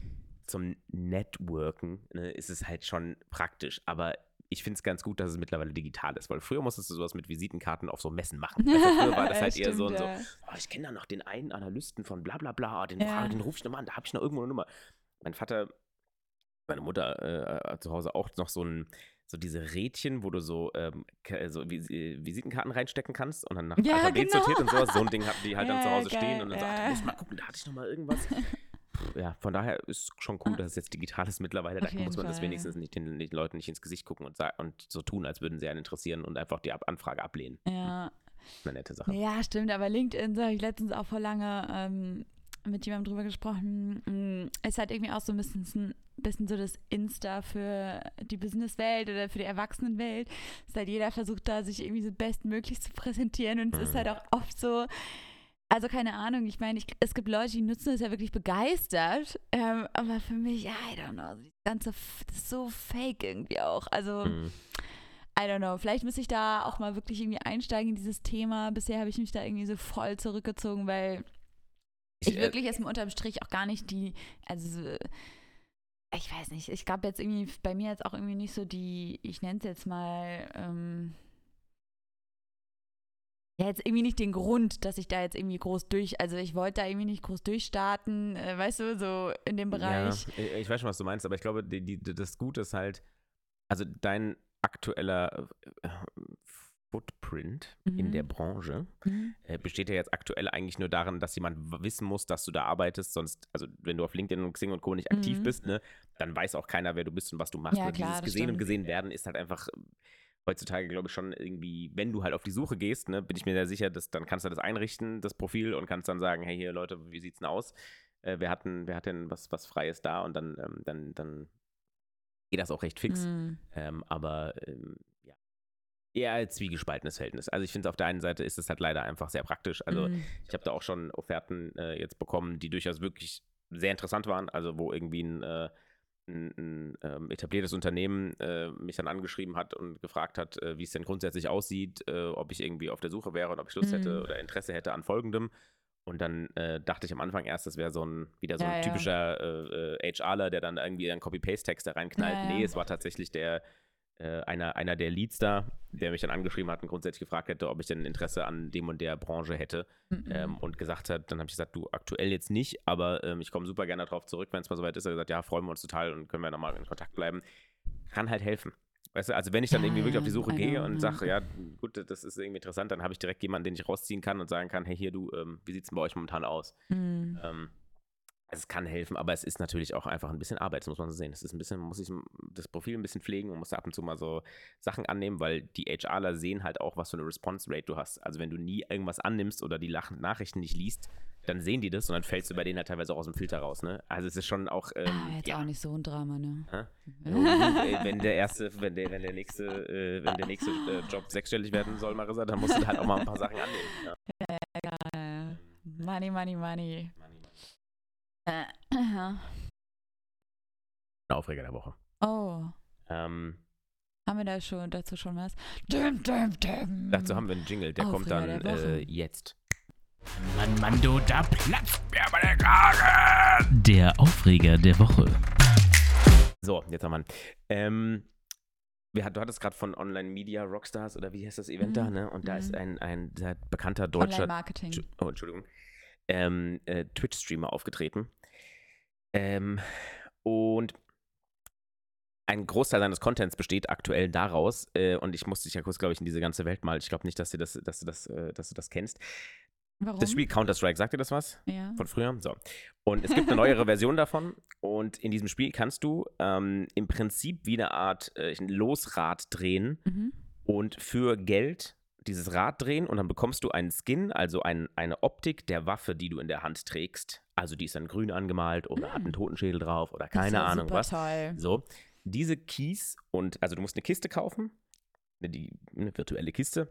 zum Networken ne, ist es halt schon praktisch, aber ich finde es ganz gut, dass es mittlerweile digital ist, weil früher musstest du sowas mit Visitenkarten auf so Messen machen. Also früher war das Ja, halt eher so und stimmt, so, ja. oh, ich kenne da noch den einen Analysten von bla bla bla, den, Ja. frage, den ruf ich nochmal an, da habe ich noch irgendwo eine Nummer. Mein Vater, meine Mutter äh, hat zu Hause auch noch so ein so diese Rädchen, wo du so, ähm, ke- so Vis äh, Visitenkarten reinstecken kannst und dann nach Ja, Alphabet genau. sortiert und sowas. So ein Ding hatten die halt dann Ja, zu Hause geil, stehen und dann sagt, ja. du musst mal gucken, da hatte ich noch mal irgendwas. ja, von daher ist schon cool, Ah. dass es jetzt digital ist mittlerweile. Da muss man das Fall. wenigstens nicht den, den Leuten nicht ins Gesicht gucken und, und so tun, als würden sie einen interessieren und einfach die Ab Anfrage ablehnen. ja. Eine nette Sache. Ja, stimmt, aber LinkedIn, so habe ich letztens auch vor lange ähm, mit jemandem drüber gesprochen. Mm, Ist halt irgendwie auch so ein bisschen, ein bisschen so das Insta für die Businesswelt oder für die Erwachsenenwelt. Dass halt jeder versucht da, sich irgendwie so bestmöglich zu präsentieren und es ist Mhm. halt auch oft so. Also keine Ahnung, ich meine, ich, es gibt Leute, die nutzen es ja wirklich begeistert, ähm, aber für mich, I don't know, das ganze, das ist so fake irgendwie auch. Also Mhm. I don't know, vielleicht muss ich da auch mal wirklich irgendwie einsteigen in dieses Thema. Bisher habe ich mich da irgendwie so voll zurückgezogen, weil ich äh, wirklich erstmal unterm Strich auch gar nicht die, also so- ich weiß nicht, ich gab jetzt irgendwie bei mir jetzt auch irgendwie nicht so die, ich nenne es jetzt mal, ähm, ja, jetzt irgendwie nicht den Grund, dass ich da jetzt irgendwie groß durch, also ich wollte da irgendwie nicht groß durchstarten, äh, weißt du, so in dem Bereich. Ja, ich- ich weiß schon, was du meinst, aber ich glaube, die, die, das Gute ist halt, also dein aktueller äh, Footprint in Mhm. der Branche Mhm. äh, besteht ja jetzt aktuell eigentlich nur darin, dass jemand wissen muss, dass du da arbeitest. Sonst, also wenn du auf LinkedIn und Xing und Co. nicht aktiv Mhm. bist, ne, dann weiß auch keiner, wer du bist und was du machst. Ja, klar, Dieses das gesehen und stimmt. gesehen werden ist halt einfach heutzutage, glaube ich, schon irgendwie, wenn du halt auf die Suche gehst, ne, bin ich mir sehr sicher, dass dann kannst du das einrichten, das Profil, und kannst dann sagen, hey hier Leute, wie sieht's denn aus? Äh, wer hat denn, wer hat denn was, was Freies da? Und dann, ähm, dann, dann geht das auch recht fix. Mhm. Ähm, aber ähm, ja, eher ein zwiegespaltenes Verhältnis. Also ich finde, auf der einen Seite ist es halt leider einfach sehr praktisch. Also Mhm. ich habe da auch schon Offerten äh, jetzt bekommen, die durchaus wirklich sehr interessant waren. Also wo irgendwie ein, äh, ein, ein ähm, etabliertes Unternehmen äh, mich dann angeschrieben hat und gefragt hat, äh, wie es denn grundsätzlich aussieht, äh, ob ich irgendwie auf der Suche wäre und ob ich Lust hätte Mhm. oder Interesse hätte an folgendem. Und dann äh, dachte ich am Anfang erst, das wäre so ein wieder so Ja, ein ja. typischer äh, äh, HRler, der dann irgendwie einen Copy-Paste-Text da reinknallt. Ja, ja. Nee, es war tatsächlich der äh, einer, einer der Leads da, der mich dann angeschrieben hat und grundsätzlich gefragt hätte, ob ich denn Interesse an dem und der Branche hätte Mhm. ähm, und gesagt hat, dann habe ich gesagt, du aktuell jetzt nicht, aber ähm, ich komme super gerne darauf zurück, wenn es mal soweit ist. Er hat gesagt, ja, freuen wir uns total und können wir nochmal in Kontakt bleiben. Kann halt helfen. Weißt du, also wenn ich dann Ja, irgendwie wirklich auf die Suche I gehe und sage, ja, gut, das ist irgendwie interessant, dann habe ich direkt jemanden, den ich rausziehen kann und sagen kann, hey, hier, du, ähm, wie sieht es bei euch momentan aus? Mhm. Also es kann helfen, aber es ist natürlich auch einfach ein bisschen Arbeit, das muss man so sehen. Es ist ein bisschen, muss sich das Profil ein bisschen pflegen und muss ab und zu mal so Sachen annehmen, weil die HRler sehen halt auch, was für eine Response Rate du hast. Also wenn du nie irgendwas annimmst oder die Nachrichten nicht liest, dann sehen die das und dann fällst du bei denen halt teilweise auch aus dem Filter raus. Ne? Also es ist schon auch, ähm, ah, jetzt ja, auch nicht so ein Drama, ne? Ja, ey, wenn der erste, wenn der, wenn der nächste, äh, wenn der nächste äh, Job sechsstellig werden soll, Marissa, dann musst du halt auch mal ein paar Sachen annehmen. Ja. Äh, money, money, money. Äh, aha. Aufreger der Woche. oh, Ähm, haben wir da schon dazu schon was? Dim, dim, dim. dazu haben wir einen Jingle, der kommt Aufreger dann der äh, jetzt. Mann, Mann, du, da platzt mir aber der Kragen. Der Aufreger der Woche. So, jetzt haben wir ihn. Ähm, wir, du hattest gerade von Online Media Rockstars oder wie heißt das Event Mhm. da, ne? Und da Mhm. ist ein, ein sehr bekannter deutscher Online-Marketing. Tschu- Oh, Entschuldigung. Ähm, äh, Twitch-Streamer aufgetreten. Ähm, und ein Großteil seines Contents besteht aktuell daraus, äh, und ich musste dich ja kurz, glaube ich, in diese ganze Welt mal, ich glaube nicht, dass du das, dass du das, äh, dass du das kennst. Warum? Das Spiel Counter-Strike, sagt dir das was? Ja. Von früher? So. Und es gibt eine neuere Version davon. Und in diesem Spiel kannst du ähm, im Prinzip wie eine Art äh, ein Losrad drehen Mhm. und für Geld dieses Rad drehen und dann bekommst du einen Skin, also ein, eine Optik der Waffe, die du in der Hand trägst. Also die ist dann grün angemalt oder hat Mm. einen Totenschädel drauf oder keine ja Ahnung was. Toll. So, diese Keys und also du musst eine Kiste kaufen, ne, die eine virtuelle Kiste.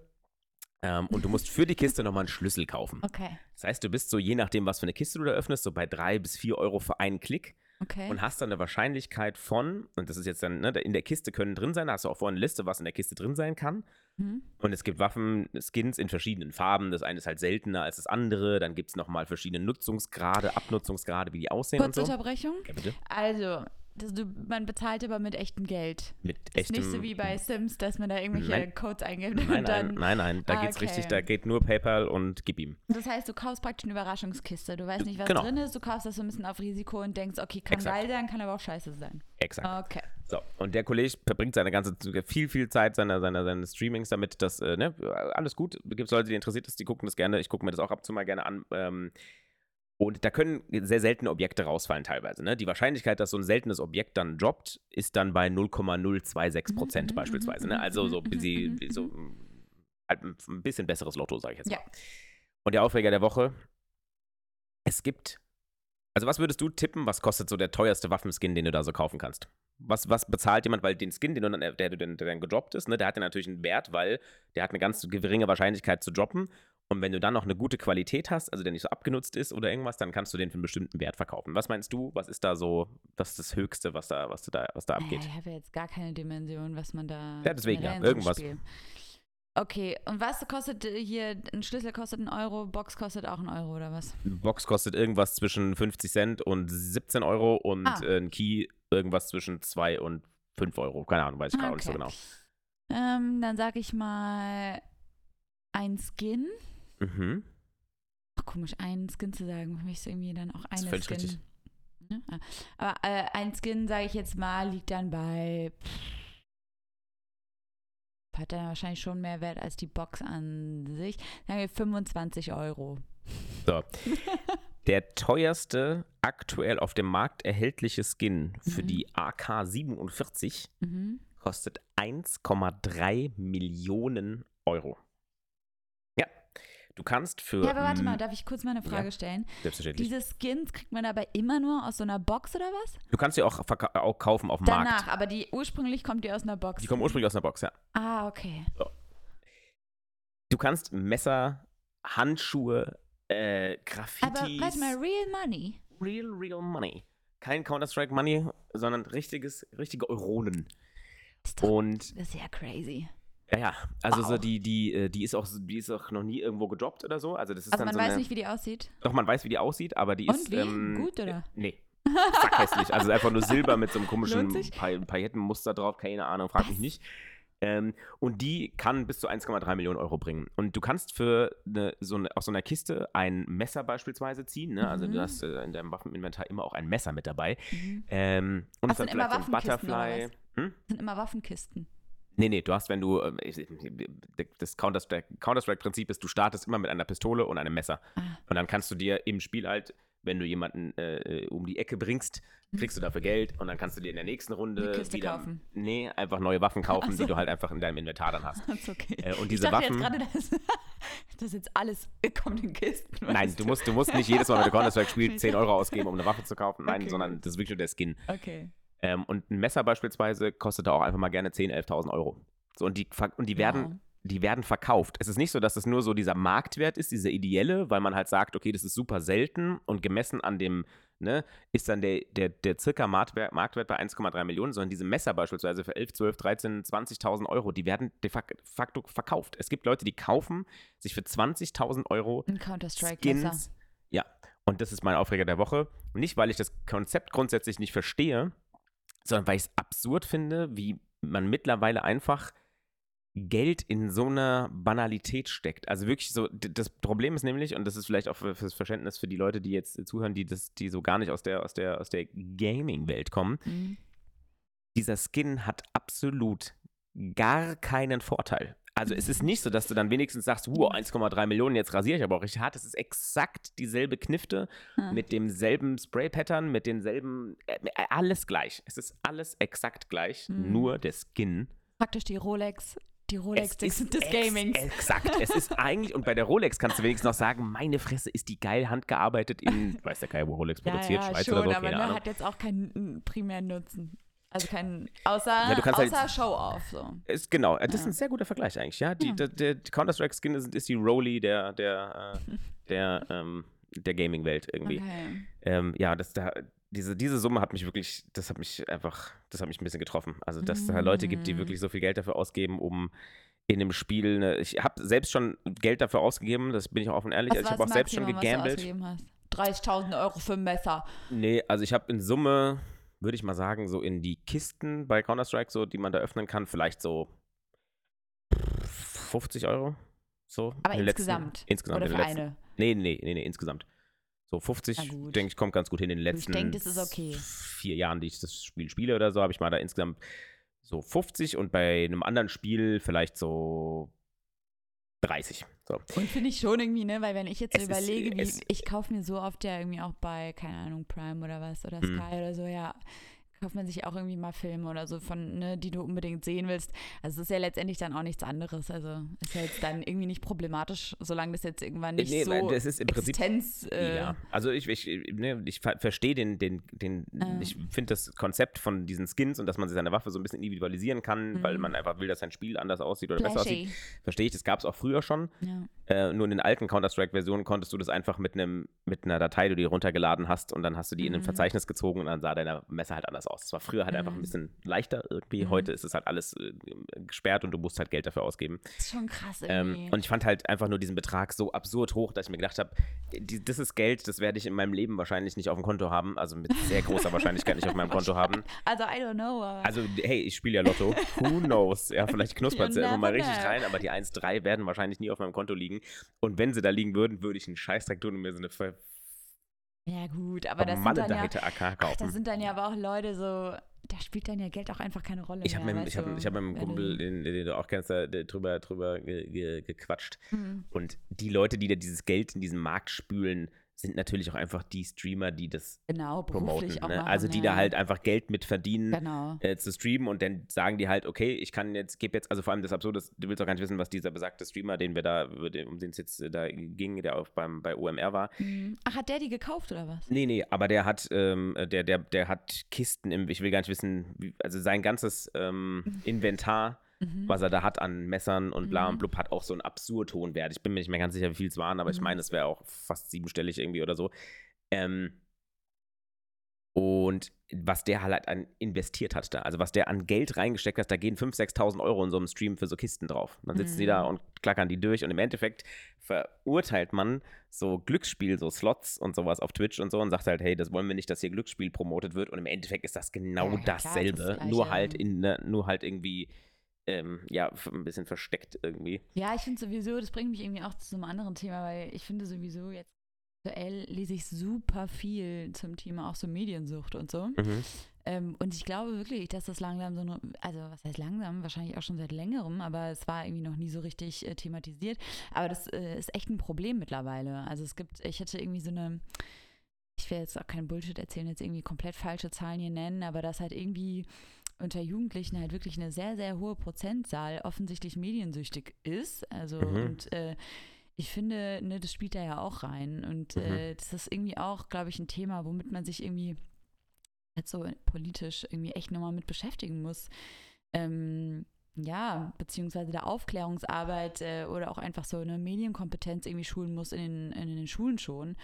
Ähm, und du musst für die Kiste nochmal einen Schlüssel kaufen. Okay, Das heißt, du bist so, je nachdem, was für eine Kiste du da öffnest, so bei drei bis vier Euro für einen Klick okay. und hast dann eine Wahrscheinlichkeit von, und das ist jetzt dann, ne, in der Kiste können drin sein, da hast du auch vorhin eine Liste, was in der Kiste drin sein kann. Mhm. Und es gibt Waffen, Skins in verschiedenen Farben. Das eine ist halt seltener als das andere. Dann gibt es nochmal verschiedene Nutzungsgrade, Abnutzungsgrade, wie die aussehen Kurze und so. Unterbrechung. Ja, bitte. Also, das, du, man bezahlt aber mit echtem Geld. Mit Ist echtem. nicht so wie bei Sims, dass man da irgendwelche Nein. Codes eingibt Nein, dann. nein, nein. Da Ah, geht's okay. richtig, da geht nur PayPal und gib ihm. Das heißt, du kaufst praktisch eine Überraschungskiste. Du weißt nicht, was Genau. drin ist. Du kaufst das so ein bisschen auf Risiko und denkst, okay, kann Exakt. geil sein, kann aber auch scheiße sein. Exakt. Okay. So, und der Kollege verbringt seine ganze, viel, viel Zeit seiner, seiner, seines Streamings damit, dass, äh, ne, alles gut, gibt Leute, die interessiert ist, die gucken das gerne, ich gucke mir das auch ab und zu mal gerne an. Ähm, und da können sehr seltene Objekte rausfallen teilweise. Ne? Die Wahrscheinlichkeit, dass so ein seltenes Objekt dann droppt, ist dann bei 0,026 Prozent Mhm, mhm, beispielsweise. mhm, Ne? Also so, mhm, mhm, so mhm. halt ein ein bisschen besseres Lotto, sage ich jetzt Ja. mal. Und der Aufreger der Woche, es gibt, also was würdest du tippen, was kostet so der teuerste Waffenskin, den du da so kaufen kannst? Was, was bezahlt jemand, weil den Skin, den du dann, der, der, der dann gedroppt ist, ne, der hat ja natürlich einen Wert, weil der hat eine ganz geringe Wahrscheinlichkeit zu droppen. Und wenn du dann noch eine gute Qualität hast, also der nicht so abgenutzt ist oder irgendwas, dann kannst du den für einen bestimmten Wert verkaufen. Was meinst du, was ist da so, was ist das Höchste, was da, was da, was da abgeht? ich habe ja jetzt gar keine Dimension, was man da. Ja, deswegen, ja, irgendwas. Spiel- Okay, und was kostet äh, hier, ein Schlüssel kostet ein Euro, Box kostet auch ein Euro oder was? Box kostet irgendwas zwischen 50 Cent und 17 Euro und Ah. äh, ein Key irgendwas zwischen 2 und 5 Euro. Keine Ahnung, weiß ich gerade auch nicht so Okay. genau. Ähm, dann sag ich mal ein Skin. Mhm. Ach, komisch, ein Skin zu sagen, für mich ist irgendwie dann auch Ist eine völlig Skin. richtig. Ne? Ah, Aber äh, ein Skin, sage ich jetzt mal, liegt dann bei. pff, Hat dann wahrscheinlich schon mehr Wert als die Box an sich. Sagen wir 25 Euro. So. Der teuerste aktuell auf dem Markt erhältliche Skin für Mhm. die AK-47 Mhm. kostet 1,3 Millionen Euro. Ja. Du kannst für. Ja, aber warte mal, darf ich kurz mal eine Frage stellen? Selbstverständlich. Diese Skins kriegt man aber immer nur aus so einer Box oder was? Du kannst sie auch, auch kaufen auf dem Danach, Markt. aber die ursprünglich kommt die aus einer Box. Die kommen ursprünglich aus einer Box, ja. Ah, okay. Du kannst Messer, Handschuhe, äh, Graffitis. Aber warte mal, Real Money. Real, real money. Kein Counter-Strike Money, sondern richtiges, richtige Euronen. Das ist, doch, Und das ist ja crazy. Ja, ja, also so Wow. die, die, äh, die ist auch, die ist auch noch nie irgendwo gedroppt oder so. Also das ist Also dann man so weiß eine, nicht, wie die aussieht. Doch, man weiß, wie die aussieht, aber die Und ist. wie? Ähm, Gut, oder? äh, Nee. Zack hässlich. Also einfach nur Silber mit so einem komischen? Pa Paillettenmuster drauf, keine Ahnung, frag mich nicht. Ähm, und die kann bis zu 1,3 Millionen Euro bringen. Und du kannst für eine, so eine, aus so einer Kiste ein Messer beispielsweise ziehen. Ne? Also Mhm. du hast äh, in deinem Waffeninventar immer auch ein Messer mit dabei. Mhm. Ähm, und Ach, dann sind immer so ein Waffenkisten oder Butterfly. Hm? Das sind immer Waffenkisten. Nee, nee, du hast, wenn du, ähm, ich- das Counter-Strike- Counter-Strike-Prinzip ist, du startest immer mit einer Pistole und einem Messer. Ah. Und dann kannst du dir im Spiel halt, wenn du jemanden äh, um die Ecke bringst, kriegst du dafür Geld und dann kannst du dir in der nächsten Runde Eine Kiste wieder, kaufen. nee, einfach neue Waffen kaufen, so. die du halt einfach in deinem Inventar dann hast. Das ist okay. Äh, und ich diese dachte Waffen, jetzt gerade, dass das jetzt alles kommt in Kisten. nein, du musst, du musst nicht jedes Mal, wenn du Counter-Strike spielst, 10 Euro ausgeben, um eine Waffe zu kaufen. Nein, Okay, sondern das ist wirklich nur der Skin. Okay. Ähm, und ein Messer beispielsweise kostet da auch einfach mal gerne 10.000, 11.000 Euro. So, und die, und die werden Wow. die werden verkauft. Es ist nicht so, dass es nur so dieser Marktwert ist, dieser ideelle, weil man halt sagt, okay, das ist super selten und gemessen an dem, ne, ist dann der, der, der circa Marktwert, Marktwert bei 1,3 Millionen, sondern diese Messer beispielsweise für 11, 12, 13, 20.000 Euro, die werden de fac- facto verkauft. Es gibt Leute, die kaufen sich für 20.000 Euro Ein Counter-Strike-Messer. Ja, und das ist mein Aufreger der Woche. Nicht, weil ich das Konzept grundsätzlich nicht verstehe, sondern weil ich es absurd finde, wie man mittlerweile einfach Geld in so einer Banalität steckt. Also wirklich so, das Problem ist nämlich, und das ist vielleicht auch für, fürs Verständnis für die Leute, die jetzt zuhören, die das, die so gar nicht aus der, aus der, aus der Gaming-Welt kommen, Mhm. dieser Skin hat absolut gar keinen Vorteil. Also es ist nicht so, dass du dann wenigstens sagst, wow, 1,3 Millionen, jetzt rasiere ich aber auch richtig hart. Es ist exakt dieselbe Knifte Hm. mit demselben Spray-Pattern, mit denselben, äh, alles gleich. Es ist alles exakt gleich, Mhm. nur der Skin. Praktisch die Rolex, die Rolex Es des, des ex- Gamings. Exakt. Es ist eigentlich, und bei der Rolex kannst du wenigstens noch sagen, meine Fresse, ist die geil handgearbeitet in, weiß der Kai, wo Rolex ja, produziert, ja, Schweiz schon, oder so, aber keine ne, Ahnung. hat jetzt auch keinen primären Nutzen. Also keinen, außer, Ja, halt- außer Show-Off. So. Ist, genau, das ist Ja. ein sehr guter Vergleich eigentlich, ja. Die, Ja. der, der Counter-Strike-Skin ist, ist die Rolli der, der, äh, der, ähm, der Gaming-Welt irgendwie. Okay. Ähm, ja, das da, diese, diese Summe hat mich wirklich, das hat mich einfach, das hat mich ein bisschen getroffen. Also, dass es da Leute gibt, die Mm. wirklich so viel Geld dafür ausgeben, um in einem Spiel, eine, ich habe selbst schon Geld dafür ausgegeben, das bin ich auch offen ehrlich. Also ich habe auch selbst schon gegambelt. ausgegeben hast? 30.000 Euro für ein Messer. Nee, also ich habe in Summe, würde ich mal sagen, so in die Kisten bei Counter-Strike, so, die man da öffnen kann, vielleicht so 50 Euro. So. Aber in den letzten- insgesamt? insgesamt. Oder in für letzten, eine? Nee, nee, nee, nee, insgesamt. So Na 50, gut. denke ich, kommt ganz gut hin in den Ich letzten denk, das ist okay. vier Jahren, die ich das Spiel spiele oder so, habe ich mal da insgesamt so 50 und bei einem anderen Spiel vielleicht so 30. So. Und finde ich schon irgendwie, ne, weil wenn ich jetzt so Es ist, überlege, wie ich kaufe mir so oft ja irgendwie auch bei, keine Ahnung, Prime oder was oder Mhm. Sky oder so, ja, kauft man sich auch irgendwie mal Filme oder so von, ne, die du unbedingt sehen willst. Also es ist ja letztendlich dann auch nichts anderes. Also ist ja jetzt dann irgendwie nicht problematisch, solange das jetzt irgendwann nicht Nee, so weil das ist im Prinzip- Existenz, äh, Ja, also ich, ich, ne, ich ver verstehe den, den, den, Ja. ich finde das Konzept von diesen Skins und dass man sich seine Waffe so ein bisschen individualisieren kann, weil Mhm. man einfach will, dass sein Spiel anders aussieht oder besser aussieht. flashy. Verstehe ich, das gab es auch früher schon. Ja. Äh, nur in den alten Counter-Strike-Versionen konntest du das einfach mit einem mit einer Datei, die du dir runtergeladen hast und dann hast du die in ein Mhm. Verzeichnis gezogen und dann sah deine Messer halt anders aus. Das war früher halt einfach ein Mhm. bisschen leichter irgendwie. Mhm. Heute ist es halt alles äh, gesperrt und du musst halt Geld dafür ausgeben. Das ist schon krass irgendwie. Ähm, und ich fand halt einfach nur diesen Betrag so absurd hoch, dass ich mir gedacht habe, das ist Geld, das werde ich in meinem Leben wahrscheinlich nicht auf dem Konto haben. Also mit sehr großer Wahrscheinlichkeit nicht auf meinem Konto haben. also I don't know. Also, hey, ich spiele ja Lotto. Who knows? Ja, vielleicht knuspert es ja immer mal richtig rein, aber die 1,3 werden wahrscheinlich nie auf meinem Konto liegen. Und wenn sie da liegen würden, würde ich einen Scheißdreck tun und mir so eine ja gut, aber das sind dann ja, vermaledeite AK ach, kaufen. das sind dann ja aber auch Leute so, da spielt dann ja Geld auch einfach keine Rolle ich habe mit, ich hab, ich hab mit einem Kumpel, den, den du auch kennst, da, drüber, drüber ge, ge, gequatscht. Hm. Und die Leute, die da dieses Geld in diesen Markt spülen, sind natürlich auch einfach die Streamer, die das Genau, promoten. beruflich auch Ne? machen, Also die ja, da halt einfach Geld mit verdienen, Genau. äh, zu streamen und dann sagen die halt, okay, ich kann jetzt, gebe jetzt, also vor allem das Absurde, du willst auch gar nicht wissen, was dieser besagte Streamer, den wir da, um den es jetzt äh, da ging, der auch beim, bei OMR war. Mhm. Ach, hat der die gekauft oder was? Nee, nee, aber der hat, ähm, der, der, der hat Kisten im, ich will gar nicht wissen, wie, also sein ganzes ähm, Inventar, Mhm. was er da hat an Messern und bla und Mhm. blub, hat auch so einen absurd hohen Wert. Ich bin mir nicht mehr ganz sicher, wie viel es waren, aber ich Mhm. meine, es wäre auch fast siebenstellig irgendwie oder so. Ähm, und was der halt an investiert hat da, also was der an Geld reingesteckt hat, da gehen 5.000, 6.000 Euro in so einem Stream für so Kisten drauf. Dann sitzen die da Mhm. und klackern die durch und im Endeffekt verurteilt man so Glücksspiel, so Slots und sowas auf Twitch und so und sagt halt, hey, das wollen wir nicht, dass hier Glücksspiel promotet wird und im Endeffekt ist das genau Ja, ja, klar, dasselbe, das nur halt in, ne- nur halt irgendwie, ähm, ja, ein bisschen versteckt irgendwie. Ja, ich finde sowieso, das bringt mich irgendwie auch zu einem anderen Thema, weil ich finde sowieso jetzt aktuell lese ich super viel zum Thema auch so Mediensucht und so. Mhm. Ähm, und ich glaube wirklich, dass das langsam so eine, also was heißt langsam, wahrscheinlich auch schon seit längerem, aber es war irgendwie noch nie so richtig äh, thematisiert. Aber das äh, ist echt ein Problem mittlerweile. Also es gibt, ich hätte irgendwie so eine, ich will jetzt auch keinen Bullshit erzählen, jetzt irgendwie komplett falsche Zahlen hier nennen, aber dass halt irgendwie unter Jugendlichen halt wirklich eine sehr, sehr hohe Prozentzahl offensichtlich mediensüchtig ist. Also Mhm. und äh, ich finde, ne, das spielt da ja auch rein. Und Mhm. äh, das ist irgendwie auch, glaube ich, ein Thema, womit man sich irgendwie jetzt so politisch irgendwie echt nochmal mit beschäftigen muss. Ähm, ja, beziehungsweise der Aufklärungsarbeit äh, oder auch einfach so eine Medienkompetenz irgendwie schulen muss in den, in den Schulen schon,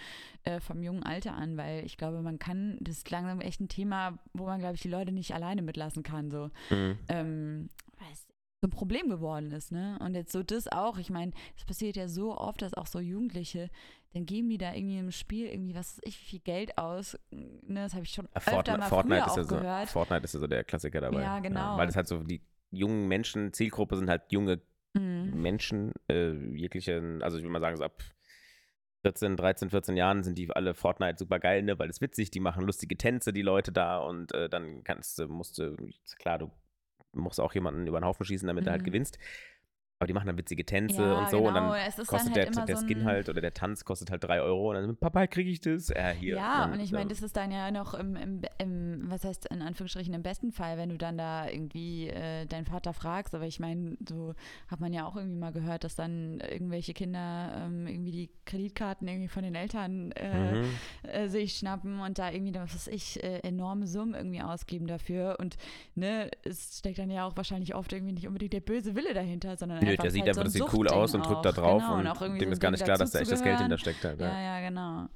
äh, vom jungen Alter an, weil ich glaube, man kann, das ist langsam echt ein Thema, wo man, glaube ich, die Leute nicht alleine mitlassen kann, so Mhm. ähm, es so ein Problem geworden ist, ne? Und jetzt so das auch, ich meine, es passiert ja so oft, dass auch so Jugendliche, dann geben die da irgendwie im Spiel irgendwie, was ich, wie viel Geld aus, ne? Das habe ich schon Ja, öfter Fortnite, mal Fortnite, ist ja auch so, gehört. Fortnite ist ja so der Klassiker dabei. Ja, genau. weil es halt so, die jungen Menschen, Zielgruppe sind halt junge Mhm. Menschen, äh, jeglichen, also ich würde mal sagen, so ab 14, 13, 14 Jahren sind die alle Fortnite super geil, ne, weil es witzig, die machen lustige Tänze, die Leute da und äh, dann kannst du, musst du, klar, du musst auch jemanden über den Haufen schießen, damit du halt Mhm. gewinnst. Aber die machen dann witzige Tänze Ja, und so und genau, dann es ist kostet dann der, halt immer der so Skin ein- halt oder der Tanz kostet halt 3 Euro und dann, Papa, kriege ich das? Äh, hier. Ja, Dann, und ich meine, das ist dann ja noch im, im, im, was heißt in Anführungsstrichen im besten Fall, wenn du dann da irgendwie äh, deinen Vater fragst. Aber ich meine, so hat man ja auch irgendwie mal gehört, dass dann irgendwelche Kinder ähm, irgendwie die Kreditkarten irgendwie von den Eltern äh, mhm. äh, sich schnappen und da irgendwie, was weiß ich, äh, enorme Summen irgendwie ausgeben dafür. Und ne, es steckt dann ja auch wahrscheinlich oft irgendwie nicht unbedingt der böse Wille dahinter, sondern Einfach der sieht halt einfach, so das sieht cool aus und drückt da drauf genau, und, irgendwie dem so ist gar nicht klar, dass da echt das Geld hintersteckt. Halt, Ja, ja, genau.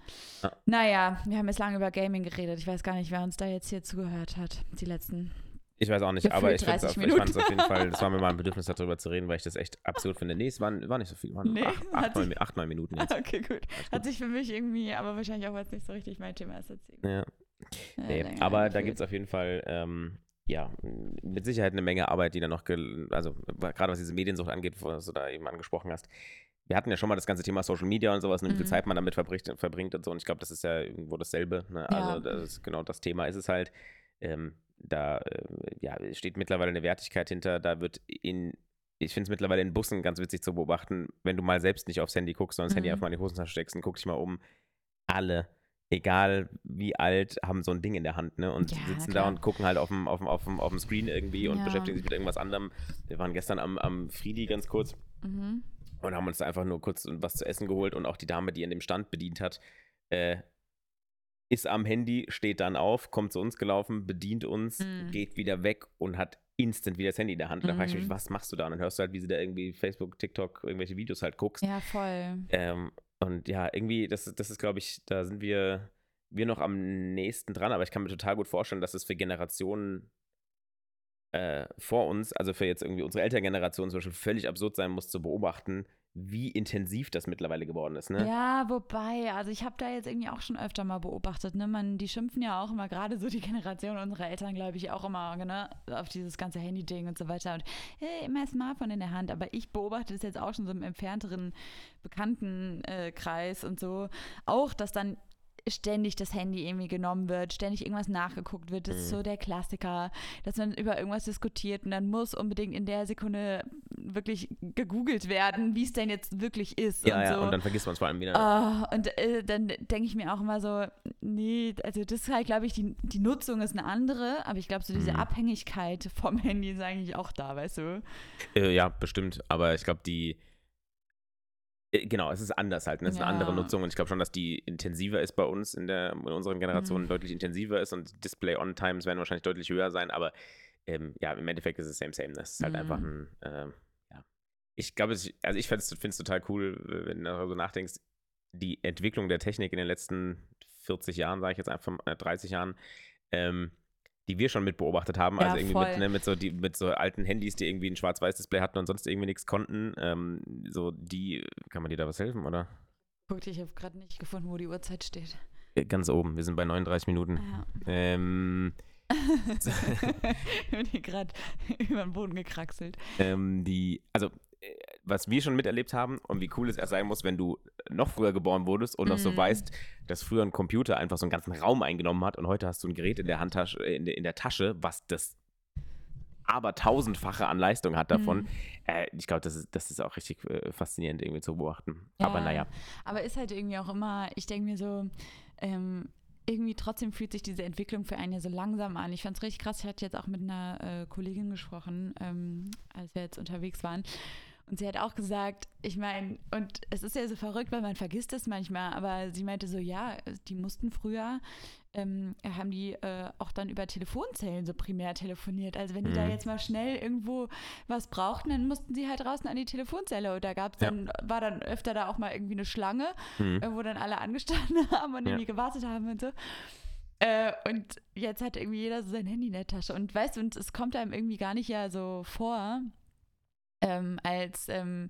Ja. Naja, wir haben jetzt lange über Gaming geredet. Ich weiß gar nicht, wer uns da jetzt hier zugehört hat, die letzten. Ich weiß auch nicht, aber ich, find's 30 auf, ich Minuten. fand es auf jeden Fall, das war mir mal ein Bedürfnis, darüber zu reden, weil ich das echt absurd finde. Nee, es waren, war nicht so viel, waren Nee, acht, hat acht, neun, acht, neun Minuten jetzt. Okay, gut. Alles Hat gut. sich für mich irgendwie, aber wahrscheinlich auch, weil es nicht so richtig mein Thema ist, deswegen. Ja. äh, Nee, aber da gibt es auf jeden Fall, ähm, ja, mit Sicherheit eine Menge Arbeit, die da noch, also gerade was diese Mediensucht angeht, was du da eben angesprochen hast. Wir hatten ja schon mal das ganze Thema Social Media und sowas, ne, wie viel Mhm. Zeit man damit verbringt, verbringt und so. Und ich glaube, das ist ja irgendwo dasselbe. Ne? Ja. Also das ist genau das Thema ist es halt. Ähm, da äh, ja, steht mittlerweile eine Wertigkeit hinter. Da wird in, ich finde es mittlerweile in Bussen ganz witzig zu beobachten, wenn du mal selbst nicht aufs Handy guckst, sondern das Handy Mhm. einfach mal in die Hosentasche steckst und guck dich mal um. Alle, egal wie alt, haben so ein Ding in der Hand, ne? Und Ja, sitzen da und gucken halt auf dem, auf dem, auf dem, auf dem Screen irgendwie und Ja. beschäftigen sich mit irgendwas anderem. Wir waren gestern am, am Friedi ganz kurz Mhm. und haben uns da einfach nur kurz was zu essen geholt und auch die Dame, die in dem Stand bedient hat, äh, ist am Handy, steht dann auf, kommt zu uns gelaufen, bedient uns, Mhm. geht wieder weg und hat instant wieder das Handy in der Hand. Und dann frage ich mich, Mhm. was machst du da? Und dann hörst du halt, wie sie da irgendwie Facebook, TikTok, irgendwelche Videos halt guckst. Ja, voll. Ähm, und ja, irgendwie, das, das ist, glaube ich, da sind wir, wir noch am nächsten dran, aber ich kann mir total gut vorstellen, dass es für Generationen äh, vor uns, also für jetzt irgendwie unsere Elterngeneration zum Beispiel, völlig absurd sein muss zu beobachten, wie intensiv das mittlerweile geworden ist. Ne? Ja, wobei, also ich habe da jetzt irgendwie auch schon öfter mal beobachtet, ne, man, die schimpfen ja auch immer, gerade so die Generation unserer Eltern, glaube ich, auch immer, ne, auf dieses ganze Handy-Ding und so weiter und hey, immer Smartphone in der Hand, aber ich beobachte das jetzt auch schon so im entfernteren Bekanntenkreis äh, und so, auch, dass dann ständig das Handy irgendwie genommen wird, ständig irgendwas nachgeguckt wird. Das ist Mhm. so der Klassiker, dass man über irgendwas diskutiert und dann muss unbedingt in der Sekunde wirklich gegoogelt werden, wie es denn jetzt wirklich ist. Ja, und ja, so. und dann vergisst man es vor allem wieder. Ah, und äh, dann denke ich mir auch immer so, nee, also das ist halt, glaube ich, die, die Nutzung ist eine andere, aber ich glaube, so diese Mhm. Abhängigkeit vom Handy ist eigentlich auch da, weißt du? Äh, ja, bestimmt. Aber ich glaube, die. Äh, Genau, es ist anders halt. Ne? Es ist eine andere. Nutzung und ich glaube schon, dass die intensiver ist bei uns in, der, in unseren Generationen, Mhm. deutlich intensiver ist und Display-On-Times werden wahrscheinlich deutlich höher sein, aber ähm, ja, im Endeffekt ist es same, same. Das ist halt Mhm. einfach ein, ähm, ja. Ich glaube, also ich finde es total cool, wenn du darüber nachdenkst, die Entwicklung der Technik in den letzten 40 Jahren, sage ich jetzt einfach, äh, 30 Jahren, ähm, die wir schon mit beobachtet haben, Ja, also irgendwie mit, ne, mit, so, die, mit so alten Handys, die irgendwie ein Schwarz-Weiß-Display hatten und sonst irgendwie nichts konnten, ähm, so die, kann man dir da was helfen, oder? Guck, ich habe gerade nicht gefunden, wo die Uhrzeit steht. Äh, Ganz oben, wir sind bei 39 Minuten. Ja. Ähm, ich bin hier gerade über den Boden gekraxelt. ähm, die, also was wir schon miterlebt haben und wie cool es erst sein muss, wenn du noch früher geboren wurdest und noch so Mhm. weißt, dass früher ein Computer einfach so einen ganzen Raum eingenommen hat und heute hast du ein Gerät in der Handtasche, äh, in der, in der Tasche, was das aber tausendfache an Leistung hat davon. Mhm. Äh, ich glaube, das ist, das ist auch richtig äh, faszinierend irgendwie zu beobachten. Ja, aber naja. Aber ist halt irgendwie auch immer, ich denke mir so, ähm, irgendwie trotzdem fühlt sich diese Entwicklung für einen ja so langsam an. Ich fand es richtig krass. Ich hatte jetzt auch mit einer äh, Kollegin gesprochen, ähm, als wir jetzt unterwegs waren. Und sie hat auch gesagt, ich meine, und es ist ja so verrückt, weil man vergisst es manchmal, aber sie meinte so, ja, die mussten früher, ähm, haben die äh, auch dann über Telefonzellen so primär telefoniert. Also wenn die da Mhm. jetzt mal schnell irgendwo was brauchten, dann mussten sie halt draußen an die Telefonzelle. Und da gab's Ja. dann, war dann öfter da auch mal irgendwie eine Schlange, Mhm. äh, wo dann alle angestanden haben und Ja. irgendwie gewartet haben und so. Äh, und jetzt hat irgendwie jeder so sein Handy in der Tasche. Und weißt du, und es kommt einem irgendwie gar nicht ja so vor, ähm, als, ähm,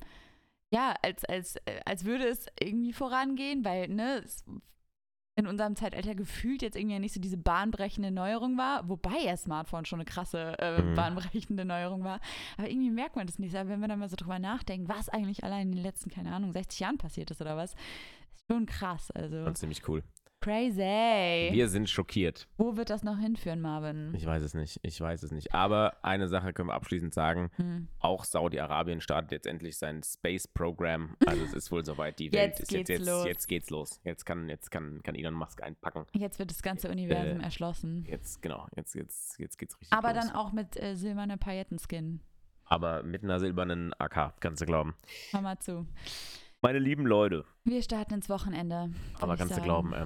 ja, als, als, äh, als würde es irgendwie vorangehen, weil, ne, es in unserem Zeitalter gefühlt jetzt irgendwie ja nicht so diese bahnbrechende Neuerung war, wobei ja Smartphone schon eine krasse äh, Mhm. bahnbrechende Neuerung war. Aber irgendwie merkt man das nicht. Aber wenn wir dann mal so drüber nachdenken, was eigentlich allein in den letzten, keine Ahnung, 60 Jahren passiert ist oder was, ist schon krass. Also Und ziemlich cool. Crazy. Wir sind schockiert. Wo wird das noch hinführen, Marvin? Ich weiß es nicht. Ich weiß es nicht. Aber eine Sache können wir abschließend sagen. Hm. Auch Saudi-Arabien startet jetzt endlich sein Space-Programm. Also es ist wohl soweit. Die Welt Jetzt ist jetzt, geht's jetzt, los. jetzt geht's los. Jetzt kann, jetzt kann, kann Elon Musk einpacken. Jetzt wird das ganze Universum Äh, erschlossen. Jetzt, genau, jetzt, jetzt, jetzt geht's richtig Aber los. dann auch mit äh, silberner Paillettenskin. Aber mit einer silbernen AK, kannst du glauben. Hör mal zu. Meine lieben Leute, Wir starten ins Wochenende. aber kannst du sagen. glauben, äh,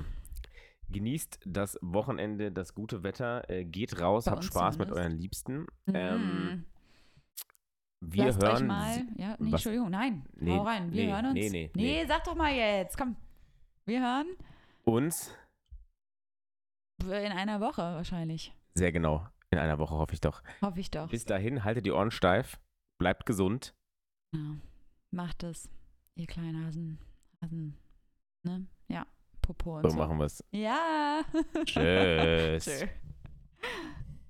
genießt das Wochenende, das gute Wetter, äh, geht raus, Bei habt Spaß mit zumindest. euren Liebsten. Mhm. Ähm, wir Lasst hören euch mal. Ja, nee, was- Entschuldigung, nein. Nee, hau rein. Wir nee, hören uns. nee, nee, nee, nee. sag doch mal jetzt. Komm. Wir hören uns in einer Woche wahrscheinlich. sehr genau. In einer Woche hoffe ich doch. Hoffe ich doch. Bis dahin, haltet die Ohren steif, bleibt gesund. Ja. Macht es, ihr kleinen Hasen. Hasen. Ne? Ja. Popo und so. So machen wir es. Ja. Tschüss. Tschüss.